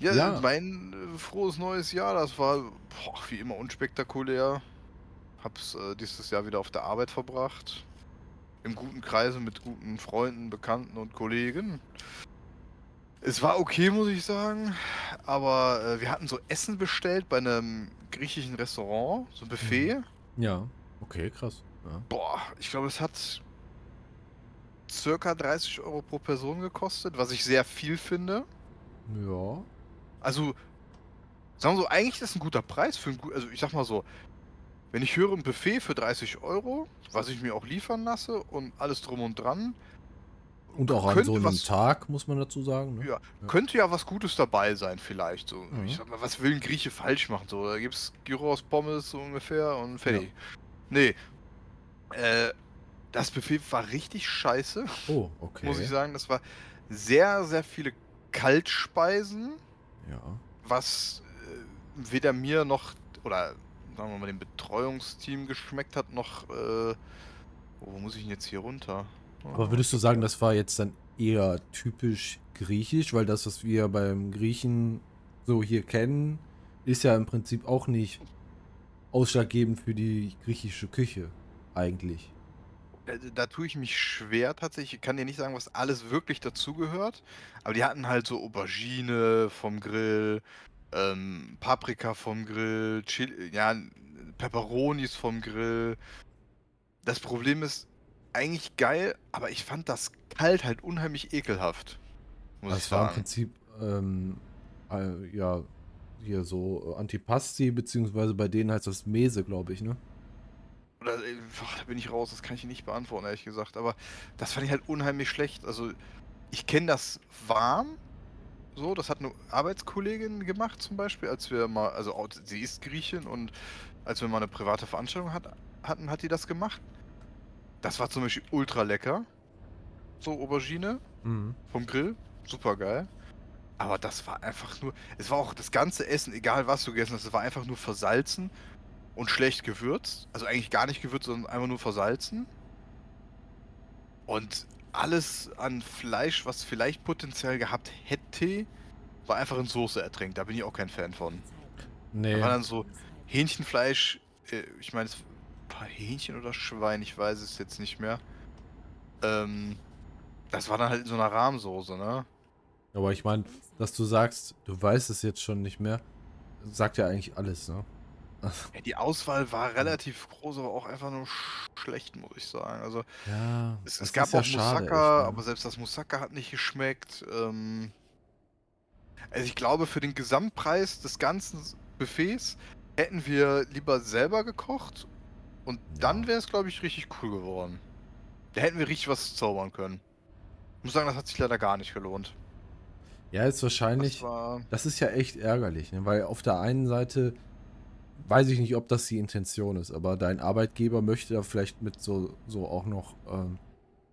Ja, Ja. mein äh, frohes neues Jahr, das war boah, wie immer unspektakulär. Hab's äh, dieses Jahr wieder auf der Arbeit verbracht. Im guten Kreise mit guten Freunden, Bekannten und Kollegen. Es war okay, muss ich sagen. Aber äh, wir hatten so Essen bestellt bei einem griechischen Restaurant, so ein Buffet. Ja. Okay, krass. Ja. Boah, ich glaube, es hat circa 30 Euro pro Person gekostet, was ich sehr viel finde. ja. Also, sagen wir so, eigentlich ist das ein guter Preis für ein gut, also ich sag mal so, wenn ich höre ein Buffet für 30 Euro, was ich mir auch liefern lasse und alles drum und dran, Und auch an so einem was, Tag, muss man dazu sagen. Ne? Ja, könnte ja was Gutes dabei sein vielleicht. So, Mhm. ich sag mal, was will ein Grieche falsch machen? So, da gibt's Gyros, Pommes so ungefähr und fertig. Nee, äh, das Buffet war richtig scheiße, Oh, okay. muss ich sagen. Das war sehr, sehr viele Kaltspeisen. Ja. was äh, weder mir noch oder sagen wir mal dem Betreuungsteam geschmeckt hat, noch äh, wo muss ich denn jetzt hier runter? Aber würdest du sagen, das war jetzt dann eher typisch griechisch, weil das, was wir beim Griechen so hier kennen, ist ja im Prinzip auch nicht ausschlaggebend für die griechische Küche, eigentlich. Da, da tue ich mich schwer tatsächlich. Ich kann dir nicht sagen, was alles wirklich dazugehört. Aber die hatten halt so Aubergine vom Grill, ähm, Paprika vom Grill, Chili, ja, Peperonis vom Grill. Das Problem ist eigentlich geil, aber ich fand das kalt halt unheimlich ekelhaft. Muss ich Das war im sagen. Prinzip, ähm, äh, ja, hier so äh, Antipasti, beziehungsweise bei denen heißt das Mese, glaube ich, ne? Oder, äh, boah, da bin ich raus, das kann ich nicht beantworten, ehrlich gesagt. Aber das fand ich halt unheimlich schlecht. Also, ich kenne das warm. So, das hat eine Arbeitskollegin gemacht zum Beispiel, als wir mal, also sie ist Griechin und als wir mal eine private Veranstaltung hat, hatten, hat die das gemacht. Das war zum Beispiel ultra lecker. So Aubergine Mhm. vom Grill, super geil. Aber das war einfach nur. Es war auch das ganze Essen, egal was du gegessen hast, es war einfach nur versalzen und schlecht gewürzt. Also eigentlich gar nicht gewürzt, sondern einfach nur versalzen. Und alles an Fleisch, was vielleicht Potenzial gehabt hätte, war einfach in Soße ertränkt. Da bin ich auch kein Fan von. Nee. Da war dann so Hähnchenfleisch, äh, ich meine, war Hähnchen oder Schwein, ich weiß es jetzt nicht mehr. Ähm, das war dann halt in so einer Rahmsoße, ne? Aber ich meine, dass du sagst, du weißt es jetzt schon nicht mehr, sagt ja eigentlich alles, ne? Ja, die Auswahl war relativ groß, aber auch einfach nur sch schlecht, muss ich sagen. Also Ja. es, es gab ja auch schade, Moussaka, echt, ne? aber selbst das Moussaka hat nicht geschmeckt. Ähm, also ich glaube, für den Gesamtpreis des ganzen Buffets hätten wir lieber selber gekocht und dann wäre es, glaube ich, richtig cool geworden. Da hätten wir richtig was zaubern können. Ich muss sagen, das hat sich leider gar nicht gelohnt. Ja, ist wahrscheinlich. Das war, Das ist ja echt ärgerlich, ne? weil auf der einen Seite weiß ich nicht, ob das die Intention ist, aber dein Arbeitgeber möchte da vielleicht mit so, so auch noch ähm,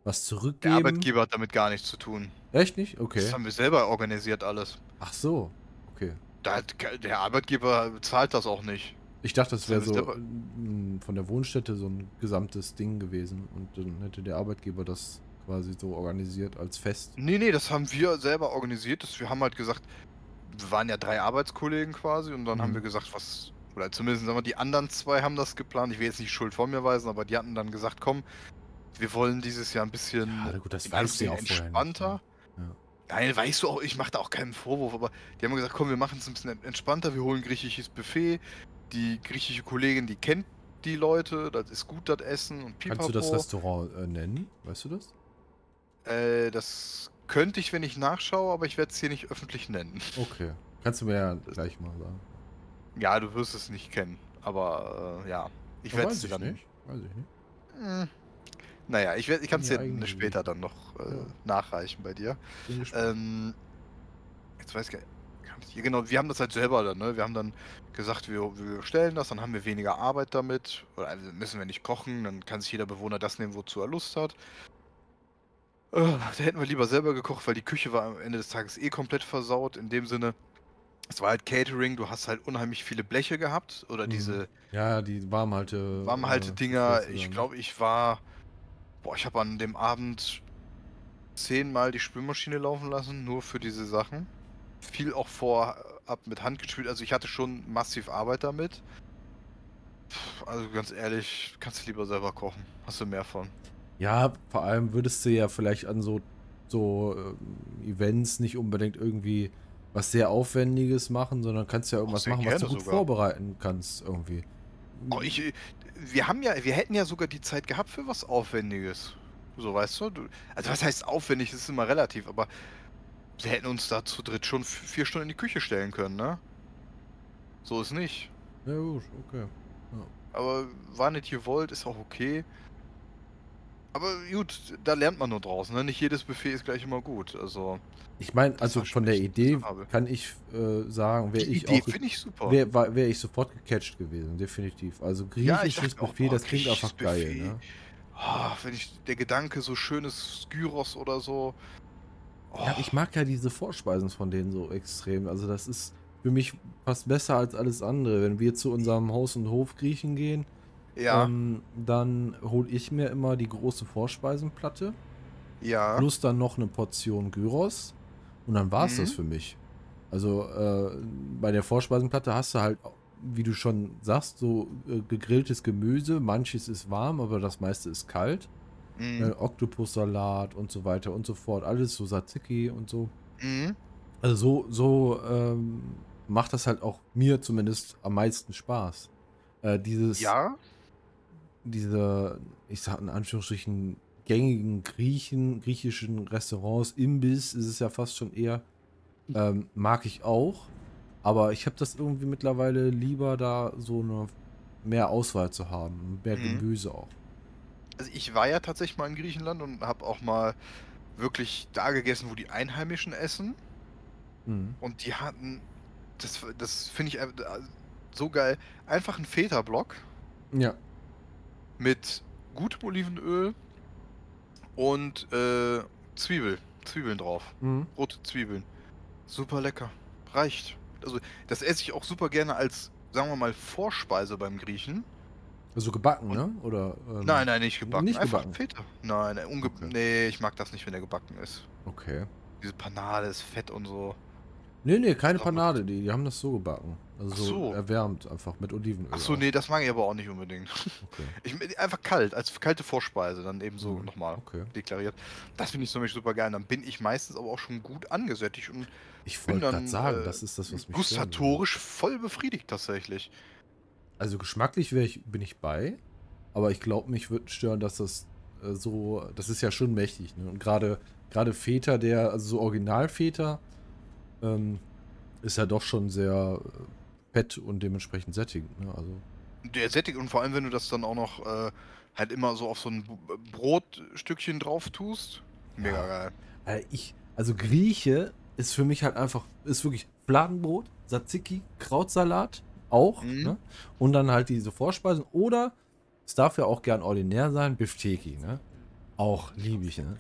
was der zurückgeben. Arbeitgeber hat damit gar nichts zu tun. Echt nicht? Okay. Das haben wir selber organisiert alles. Ach so. Okay. Da der Arbeitgeber zahlt das auch nicht. Ich dachte, das wäre haben wir so von der Wohnstätte so ein gesamtes Ding gewesen und dann hätte der Arbeitgeber das quasi so organisiert als Fest. Nee, nee, das haben wir selber organisiert. Das, wir haben halt gesagt, wir waren ja drei Arbeitskollegen quasi und dann haben Mhm. wir gesagt, was, oder zumindest sagen wir, die anderen zwei haben das geplant. Ich will jetzt nicht Schuld von mir weisen, aber die hatten dann gesagt, komm, wir wollen dieses Jahr ein bisschen Ja, gut, das weißt du auch vorher entspannter. ne? Ja. Nein, weißt du auch, ich mache da auch keinen Vorwurf, aber die haben gesagt, komm, wir machen es ein bisschen entspannter, wir holen griechisches Buffet. Die griechische Kollegin, die kennt die Leute, das ist gut, das Essen und pipapo. Kannst du das Restaurant äh, nennen? Weißt du das? Äh, das könnte ich, wenn ich nachschaue, aber ich werde es hier nicht öffentlich nennen. Okay. Kannst du mir ja gleich mal sagen. Ja, du wirst es nicht kennen, aber äh, ja, ich werde weiß es ich dann. nicht. Weiß ich nicht. Hm. Naja, ich, werd- ich kann es dir später dann noch äh, Ja. nachreichen bei dir. Ähm, jetzt weiß ich gar nicht. Ja, genau, wir haben das halt selber dann, ne? Wir haben dann gesagt, wir, wir stellen das, dann haben wir weniger Arbeit damit. Oder also müssen wir nicht kochen, dann kann sich jeder Bewohner das nehmen, wozu er Lust hat. Äh, da hätten wir lieber selber gekocht, weil die Küche war am Ende des Tages eh komplett versaut. In dem Sinne, es war halt Catering, du hast halt unheimlich viele Bleche gehabt. Oder Mhm. diese ja, die Warmhalte. Warmhalte-Dinger. äh, Ich ne? glaube, ich war. Boah, ich habe an dem Abend zehnmal die Spülmaschine laufen lassen, nur für diese Sachen. Viel auch vorab mit Hand gespült. Also ich hatte schon massiv Arbeit damit. Also ganz ehrlich, kannst du lieber selber kochen. Hast du mehr von. Ja, vor allem würdest du ja vielleicht an so, so ähm, Events nicht unbedingt irgendwie was sehr Aufwendiges machen, sondern kannst ja irgendwas machen, was du gut sogar. vorbereiten kannst irgendwie. Oh, ich, wir haben ja, wir hätten ja sogar die Zeit gehabt für was Aufwendiges. So, weißt du? du also was heißt aufwendig, das ist immer relativ, aber wir hätten uns da zu dritt schon vier Stunden in die Küche stellen können, ne? So ist nicht. Ja, gut, okay. Aber war nicht gewollt, ist auch okay. Aber gut, da lernt man nur draußen, ne? Nicht jedes Buffet ist gleich immer gut. Also, Ich meine, also von der Idee kann ich äh, sagen, wäre die ich Idee auch finde ich super. wäre wär ich sofort gecatcht gewesen, definitiv. Also Ja, griechisches auch, Buffet, oh, das klingt einfach geil, ne? Ah, wenn ich der Gedanke so schönes Skyros oder so. Ja, Oh, ich mag ja diese Vorspeisen von denen so extrem. Also das ist für mich fast besser als alles andere. Wenn wir zu unserem Haus- und Hofgriechen gehen, ja, ähm, dann hole ich mir immer die große Vorspeisenplatte, ja. plus dann noch eine Portion Gyros und dann war es das Mhm. für mich. Also äh, bei der Vorspeisenplatte hast du halt, wie du schon sagst, so äh, gegrilltes Gemüse. Manches ist warm, aber das meiste ist kalt. Mhm. Äh, Oktopussalat und so weiter und so fort. Alles so Tzatziki und so. Mhm. Also so, so ähm, macht das halt auch mir zumindest am meisten Spaß. Äh, dieses, Ja, diese, ich sag in Anführungsstrichen, gängigen Griechen, griechischen Restaurants, Imbiss ist es ja fast schon eher, ähm, mag ich auch. Aber ich habe das irgendwie mittlerweile lieber da so eine mehr Auswahl zu haben, mehr Mhm. Gemüse auch. Also ich war ja tatsächlich mal in Griechenland und habe auch mal wirklich da gegessen, wo die Einheimischen essen. Mhm. Und die hatten, das, das finde ich äh, so geil, einfach ein Feta-Block Ja. mit gutem Olivenöl und äh, Zwiebel, Zwiebeln drauf. Mhm. Rote Zwiebeln. Super lecker. Reicht. Also, das esse ich auch super gerne als, sagen wir mal, Vorspeise beim Griechen. Also gebacken, ne? Oder, ähm, Nein, nein, nicht gebacken. nicht Einfach gebacken? Feta. Nein, nein, unge Okay. nee, ich mag das nicht, wenn der gebacken ist. Okay. Diese Panade ist fett und so. Nee, nee, keine Panade, die, die haben das so gebacken. Also so erwärmt, einfach mit Olivenöl. Ach so, auch. nee, das mag ich aber auch nicht unbedingt. Okay, Ich, einfach kalt, als kalte Vorspeise, dann eben so Mhm. nochmal okay. deklariert. Das finde ich zum Beispiel super geil. Dann bin ich meistens aber auch schon gut angesättigt und Ich wollte gerade sagen, äh, das ist das, was mich gustatorisch voll befriedigt tatsächlich. Also geschmacklich ich, bin ich bei, aber ich glaube, mich würde stören, dass das äh, so, das ist ja schon mächtig. Ne? Und gerade gerade Feta, der, also so Original-Feta, ähm, ist ja doch schon sehr äh, fett und dementsprechend sättigend. Ne? Also, Der sättigt und vor allem, wenn du das dann auch noch äh, halt immer so auf so ein B- Brotstückchen drauf tust. Mega geil. äh, ich, also Grieche ist für mich halt einfach, ist wirklich Fladenbrot, Tzatziki, Krautsalat auch. Mhm. Ne? Und dann halt diese Vorspeisen. Oder es darf ja auch gern ordinär sein, Bifteki. Ne? Auch liebe ich. Ne?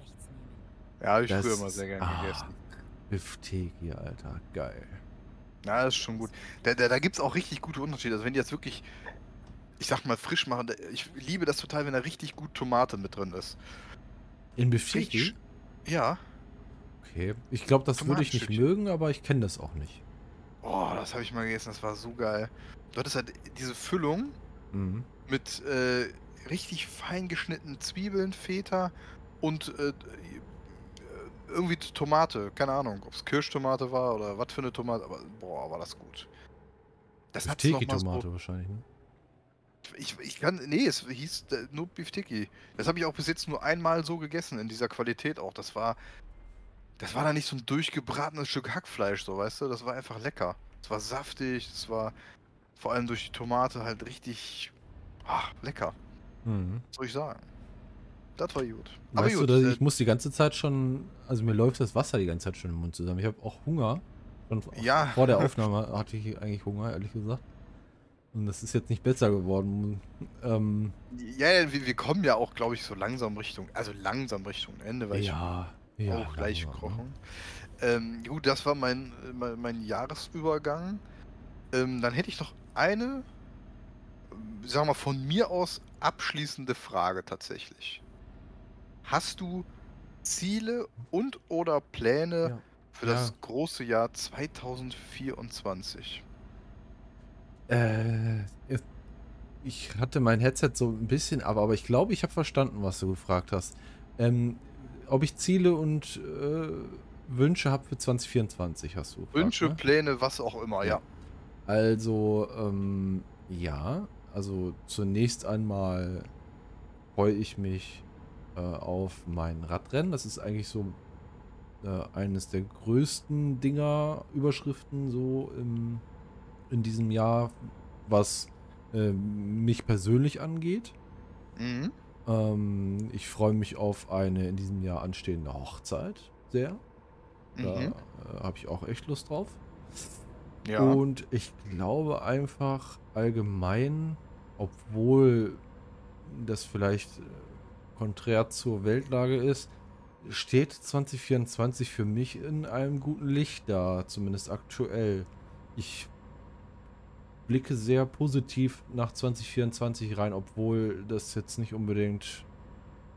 Ja, habe ich Das- früher immer sehr gerne ah, gegessen. Bifteki, Alter. Geil. Ja, das ist schon gut. Da, da, da gibt es auch richtig gute Unterschiede. Also wenn die jetzt wirklich, ich sag mal, frisch machen, ich liebe das total, wenn da richtig gut Tomate mit drin ist. In Bifteki? Ja. Okay. Ich glaube, das würde ich nicht mögen, aber ich kenne das auch nicht. Oh, das habe ich mal gegessen, das war so geil. Du hattest halt diese Füllung Mhm. mit äh, richtig fein geschnittenen Zwiebeln, Feta und äh, irgendwie Tomate. Keine Ahnung, ob es Kirschtomate war oder was für eine Tomate, aber boah, war das gut. Das noch mal Bifteki-Tomate wahrscheinlich, ne? So, ich, ich kann, nee, es hieß äh, nur Biftiki. Das habe ich auch bis jetzt nur einmal so gegessen, in dieser Qualität auch. Das war, das war da nicht so ein durchgebratenes Stück Hackfleisch, so, weißt du? Das war einfach lecker. Es war saftig, es war vor allem durch die Tomate halt richtig, ah, lecker. Mhm. Was soll ich sagen? Das war gut. Weißt gut, du, äh, ich muss die ganze Zeit schon, also mir läuft das Wasser die ganze Zeit schon im Mund zusammen. Ich habe auch Hunger. Und Ja. Vor der Aufnahme hatte ich eigentlich Hunger, ehrlich gesagt. Und das ist jetzt nicht besser geworden. Ähm, ja, wir, wir kommen ja auch, glaube ich, so langsam Richtung, also langsam Richtung Ende, weil ja, ja. auch gleich langsam, ne? kochen. Ähm, gut, das war mein, mein, mein Jahresübergang. Ähm, dann hätte ich noch eine, sagen wir mal, von mir aus abschließende Frage tatsächlich. Hast du Ziele und oder Pläne Ja. für das Ja. große Jahr 2024? Äh, ich hatte mein Headset so ein bisschen, aber, aber ich glaube, ich habe verstanden, was du gefragt hast. Ähm, ob ich Ziele und äh, Wünsche habe für 2024, hast du gefragt, Wünsche, ne? Pläne, was auch immer, ja. Also, ähm, ja, also zunächst einmal freue ich mich äh, auf mein Radrennen. Das ist eigentlich so äh, eines der größten Dinger, Überschriften so im, in diesem Jahr, was äh, mich persönlich angeht. Mhm. Ähm, ich freue mich auf eine in diesem Jahr anstehende Hochzeit sehr. Da Mhm. äh, habe ich auch echt Lust drauf. Ja. Und ich glaube einfach allgemein, obwohl das vielleicht äh, konträr zur Weltlage ist, steht 2024 für mich in einem guten Licht da, zumindest aktuell. Ich blicke sehr positiv nach 2024 rein, obwohl das jetzt nicht unbedingt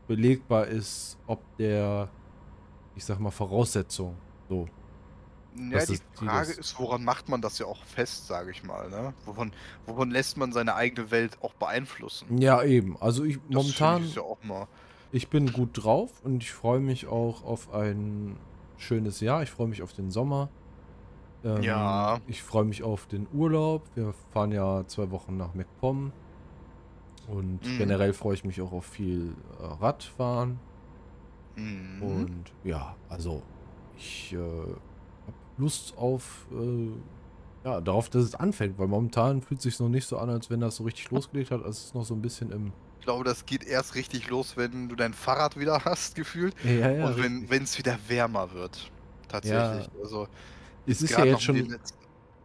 belegbar ist, ob der, ich sag mal, Voraussetzung. So. Ja, die Frage ist, woran macht man das ja auch fest, sage ich mal, ne? Wovon, wovon lässt man seine eigene Welt auch beeinflussen? Ja, eben. Also ich Das momentan, ich ja auch mal. ich bin gut drauf und ich freue mich auch auf ein schönes Jahr. Ich freue mich auf den Sommer. Ähm, Ja. Ich freue mich auf den Urlaub. Wir fahren ja zwei Wochen nach MacPom. Und Mhm. generell freue ich mich auch auf viel äh, Radfahren. Mhm. Und ja, also ich äh, habe Lust auf, äh, ja, darauf, dass es anfängt, weil momentan fühlt es sich noch nicht so an, als wenn das so richtig losgelegt hat. Also es ist noch so ein bisschen im. Ich glaube, das geht erst richtig los, wenn du dein Fahrrad wieder hast, gefühlt. Ja, ja, und wenn wenn es wieder wärmer wird. Tatsächlich. Also, es ist ja jetzt schon,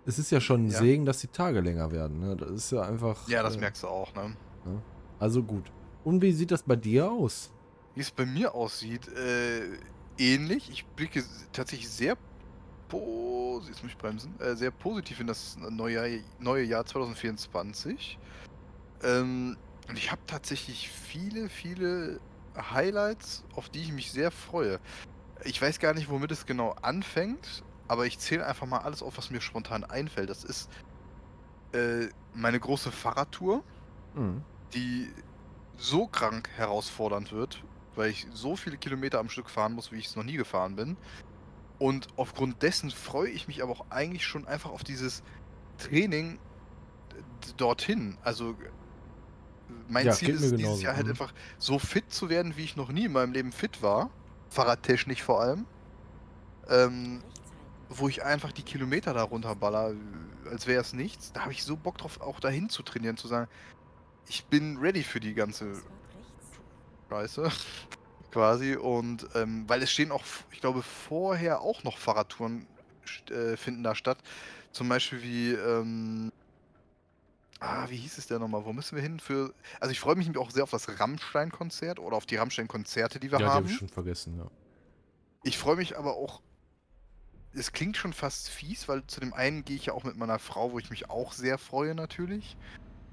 es ist ja schon ein Ja. Segen, dass die Tage länger werden. Ne? Das ist ja einfach. Ja, das äh, merkst du auch, ne? Also gut. Und wie sieht das bei dir aus? Wie es bei mir aussieht, äh, ähnlich. Ich blicke tatsächlich sehr jetzt muss ich bremsen, äh, sehr positiv in das neue, neue Jahr 2024. Ähm, und ich habe tatsächlich viele, viele Highlights, auf die ich mich sehr freue. Ich weiß gar nicht, womit es genau anfängt, aber ich zähle einfach mal alles auf, was mir spontan einfällt. Das ist äh, meine große Fahrradtour, Mhm. die so krank herausfordernd wird, weil ich so viele Kilometer am Stück fahren muss, wie ich es noch nie gefahren bin. Und aufgrund dessen freue ich mich aber auch eigentlich schon einfach auf dieses Training dorthin. Also mein Ja, Ziel ist dieses genauso, Jahr halt mhm. einfach so fit zu werden, wie ich noch nie in meinem Leben fit war. Fahrradtechnisch vor allem. Ähm, wo ich einfach die Kilometer da runterballer, als wäre es nichts. Da habe ich so Bock drauf, auch dahin zu trainieren, zu sagen, ich bin ready für die ganze Scheiße. Quasi. Und ähm, weil es stehen auch, ich glaube, vorher auch noch Fahrradtouren äh, finden da statt. Zum Beispiel wie, ähm, ah, wie hieß es denn nochmal? Wo müssen wir hin? Für. Also ich freue mich auch sehr auf das Rammstein-Konzert oder auf die Rammstein-Konzerte, die wir Ja, die haben. habe ich schon vergessen, ja. Ich freue mich aber auch. Es klingt schon fast fies, weil zu dem einen gehe ich ja auch mit meiner Frau, wo ich mich auch sehr freue natürlich.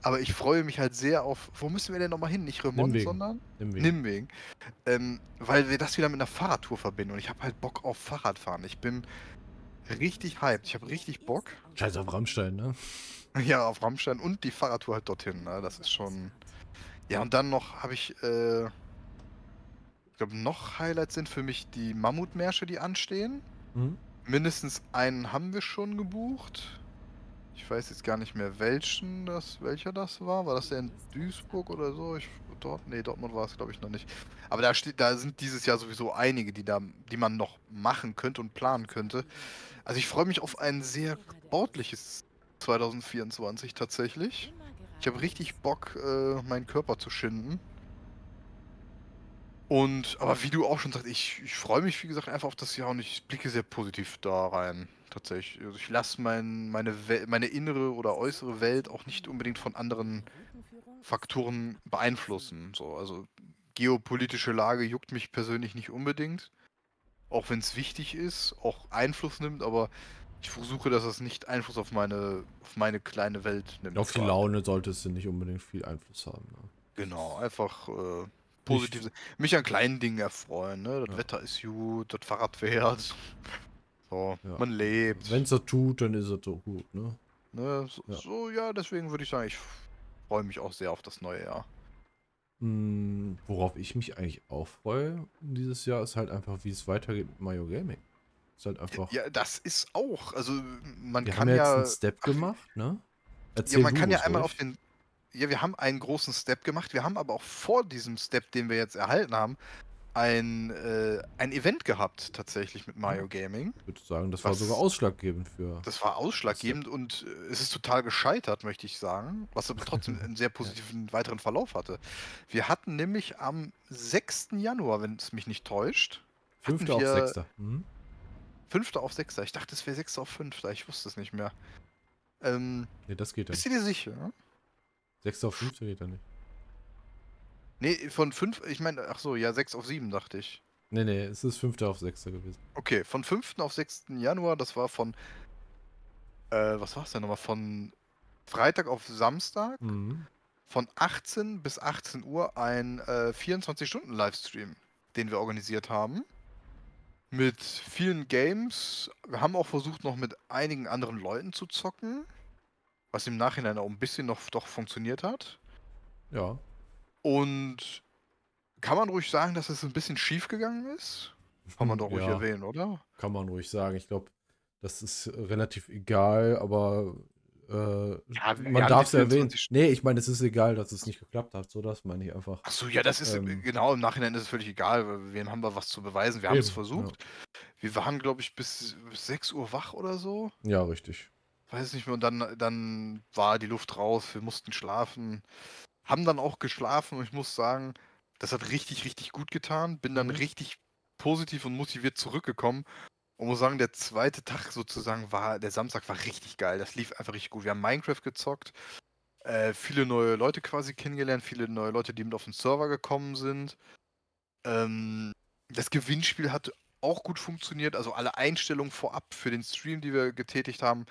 Aber ich freue mich halt sehr auf. Wo müssen wir denn nochmal hin? Nicht Remont, Nimwegen. sondern Nimm Weg. Nimwegen. Ähm, weil wir das wieder mit einer Fahrradtour verbinden. Und ich habe halt Bock auf Fahrradfahren. Ich bin richtig hyped. Ich habe richtig Bock. Scheiß auf Rammstein, ne? Ja, auf Rammstein und die Fahrradtour halt dorthin. Ne? Das ist schon. Ja, und dann noch habe ich. Äh, ich glaube, noch Highlights sind für mich die Mammutmärsche, die anstehen. Mhm. Mindestens einen haben wir schon gebucht. Ich weiß jetzt gar nicht mehr, welchen das, welcher das war. War das der in Duisburg oder so? Ich, dort? Nee, Dortmund war es, glaube ich, noch nicht. Aber da steht, da sind dieses Jahr sowieso einige, die da, die man noch machen könnte und planen könnte. Also ich freue mich auf ein sehr sportliches 2024 tatsächlich. Ich habe richtig Bock, äh, meinen Körper zu schinden. Und, aber wie du auch schon sagst, ich, ich freue mich, wie gesagt, einfach auf das Jahr und ich blicke sehr positiv da rein. Tatsächlich. Also ich lasse mein, meine, Wel meine innere oder äußere Welt auch nicht unbedingt von anderen Faktoren beeinflussen. So, also geopolitische Lage juckt mich persönlich nicht unbedingt. Auch wenn es wichtig ist, auch Einfluss nimmt, aber ich versuche, dass es nicht Einfluss auf meine, auf meine kleine Welt nimmt. Auf die. Laune sollte es nicht unbedingt viel Einfluss haben. Ne? Genau, einfach äh, positiv sein. Mich an kleinen Dingen erfreuen, ne? Das Ja. Wetter ist gut, das Fahrrad fährt. So, Ja. man lebt. Wenn es er tut, dann ist er doch gut, ne? ne? So, Ja. so, ja, deswegen würde ich sagen, ich freue mich auch sehr auf das neue Jahr. Hm, worauf ich mich eigentlich auch freue dieses Jahr, ist halt einfach, wie es weitergeht mit Mario Gaming. Ist halt einfach. Ja, das ist auch. Also man wir kann haben ja jetzt ja. einen Step ach, gemacht, ne? Ja, Erzähl man du kann ja es einmal ruhig. auf den. Ja, wir haben einen großen Step gemacht. Wir haben aber auch vor diesem Step, den wir jetzt erhalten haben, ein, äh, ein Event gehabt, tatsächlich mit Mario Gaming. Ich würde sagen, das war sogar ausschlaggebend für. Das war ausschlaggebend und äh, es ist total gescheitert, möchte ich sagen, was aber trotzdem einen sehr positiven weiteren Verlauf hatte. Wir hatten nämlich am 6. Januar, wenn es mich nicht täuscht, hatten Fünfter auf wir- Sechster. Mhm. 5. auf 6. Ich dachte, es wäre 6. auf 5. Ich wusste es nicht mehr. Ähm, Ne, das geht ja bist du dir sicher? Sechster auf Fünfter geht ja nicht. Nee, von 5, ich meine, ach so, ja, 6 auf 7 dachte ich. Nee, nee, es ist Fünfter auf Sechster gewesen. Okay, von 5. auf 6. Januar, das war von, äh, was war es denn nochmal? Von Freitag auf Samstag. Mhm. von 18 bis 18 Uhr ein äh, 24-Stunden-Livestream, den wir organisiert haben. Mit vielen Games. Wir haben auch versucht, noch mit einigen anderen Leuten zu zocken. Was im Nachhinein auch ein bisschen noch doch funktioniert hat. Ja. Und kann man ruhig sagen, dass es ein bisschen schief gegangen ist? Kann man doch ruhig ja, erwähnen, oder? Kann man ruhig sagen. Ich glaube, das ist relativ egal, aber äh, wir man haben darf es erwähnen. 24 Nee, ich meine, es ist egal, dass es nicht geklappt hat. So, das meine ich einfach. Achso, ja, das ist Ähm. genau im Nachhinein ist es völlig egal. weil Wem haben wir was zu beweisen? Wir haben es versucht. Wir waren, glaube ich, bis, bis 6 Uhr wach oder so. Ja, richtig. Weiß nicht mehr. Und dann, dann war die Luft raus. Wir mussten schlafen. Haben dann auch geschlafen und ich muss sagen, das hat richtig, richtig gut getan. Bin dann Mhm. richtig positiv und motiviert zurückgekommen. Und muss sagen, der zweite Tag sozusagen war, der Samstag war richtig geil. Das lief einfach richtig gut. Wir haben Minecraft gezockt, äh, viele neue Leute quasi kennengelernt, viele neue Leute, die mit auf den Server gekommen sind. Ähm, das Gewinnspiel hat auch gut funktioniert. Also alle Einstellungen vorab für den Stream, die wir getätigt haben.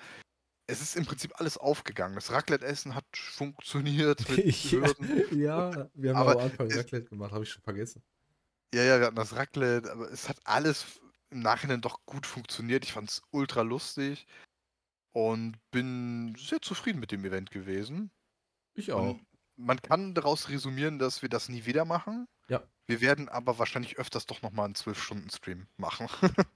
Es ist im Prinzip alles aufgegangen. Das Raclette-Essen hat funktioniert mit ja, ja, wir haben Aber am Anfang Raclette gemacht, habe ich schon vergessen. Ja, ja, wir hatten das Raclette, aber es hat alles im Nachhinein doch gut funktioniert. Ich fand es ultra lustig und bin sehr zufrieden mit dem Event gewesen. Ich auch. Und man kann daraus resümieren, dass wir das nie wieder machen. Ja. Wir werden aber wahrscheinlich öfters doch nochmal einen 12-Stunden-Stream machen.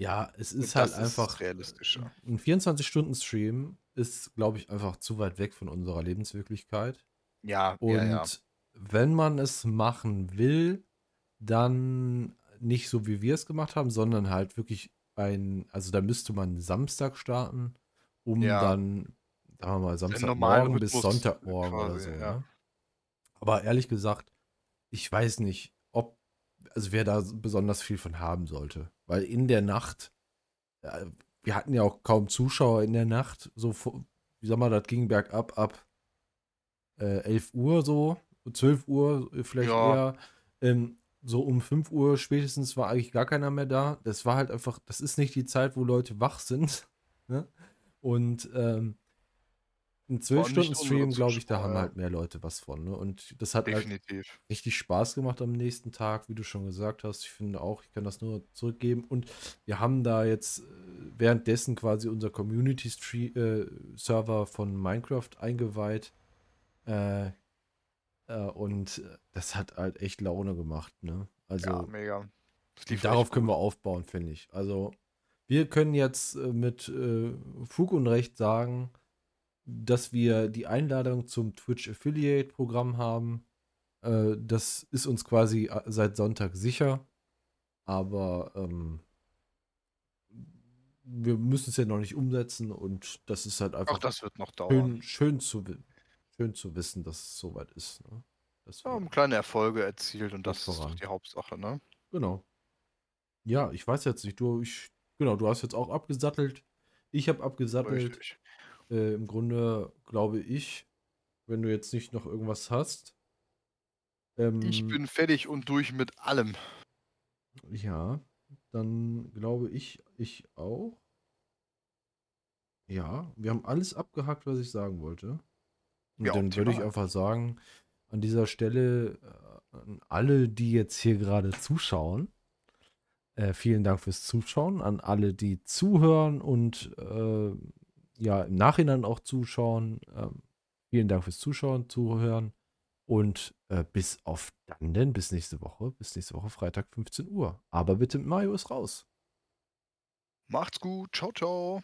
Ja, es ist halt einfach. realistischer. Ein 24-Stunden-Stream ist, glaube ich, einfach zu weit weg von unserer Lebenswirklichkeit. Ja, Und ja, ja. wenn man es machen will, dann nicht so, wie wir es gemacht haben, sondern halt wirklich ein, also da müsste man Samstag starten, um Ja. dann, sagen wir mal, Samstagmorgen bis Sonntagmorgen oder quasi, so. ja. Ne? Aber ehrlich gesagt, ich weiß nicht, ob, also wer da besonders viel von haben sollte. Weil in der Nacht, wir hatten ja auch kaum Zuschauer in der Nacht, so, wie sag mal, das ging bergab ab äh, 11 Uhr so, 12 Uhr vielleicht Ja. eher. Ähm, so um 5 Uhr spätestens war eigentlich gar keiner mehr da. Das war halt einfach, das ist nicht die Zeit, wo Leute wach sind. Ne? Und ähm, ein Vor allem nicht 12-Stunden-Stream, unsere glaube ich, da haben halt mehr Leute was von. Ne? Und das hat halt richtig Spaß gemacht am nächsten Tag, wie du schon gesagt hast. Ich finde auch, ich kann das nur zurückgeben. Und wir haben da jetzt äh, währenddessen quasi unser Community-Server von Minecraft eingeweiht. Äh, äh, und äh, das hat halt echt Laune gemacht. Ne? Also ja, mega. Darauf können wir aufbauen, finde ich. Also wir können jetzt äh, mit äh, Fug und Recht sagen, dass wir die Einladung zum Twitch Affiliate Programm haben. Äh, das ist uns quasi äh, seit Sonntag sicher. Aber ähm, wir müssen es ja noch nicht umsetzen und das ist halt einfach Auch das wird noch dauern. schön, schön, zu, schön zu wissen, dass es soweit ist. Ne? Das Wir wird- haben kleine Erfolge erzielt und Das das ist doch voran. die Hauptsache, ne? Genau. Ja, ich weiß jetzt nicht. Du, ich, genau, du hast jetzt auch abgesattelt. Ich habe abgesattelt. Richtig. Äh, Im Grunde glaube ich, wenn du jetzt nicht noch irgendwas hast. Ähm, Ich bin fertig und durch mit allem. Ja, dann glaube ich, ich auch. Ja, wir haben alles abgehakt, was ich sagen wollte. Und Ja, dann würde ich optimal. einfach sagen, an dieser Stelle äh, an alle, die jetzt hier gerade zuschauen, äh, vielen Dank fürs Zuschauen. An alle, die zuhören und äh, ja, im Nachhinein auch zuschauen. ähm, vielen Dank fürs Zuschauen, Zuhören. Und äh, bis auf dann denn, bis nächste Woche, bis nächste Woche Freitag 15 Uhr. Aber bitte, Mario ist raus. Macht's gut. Ciao, ciao.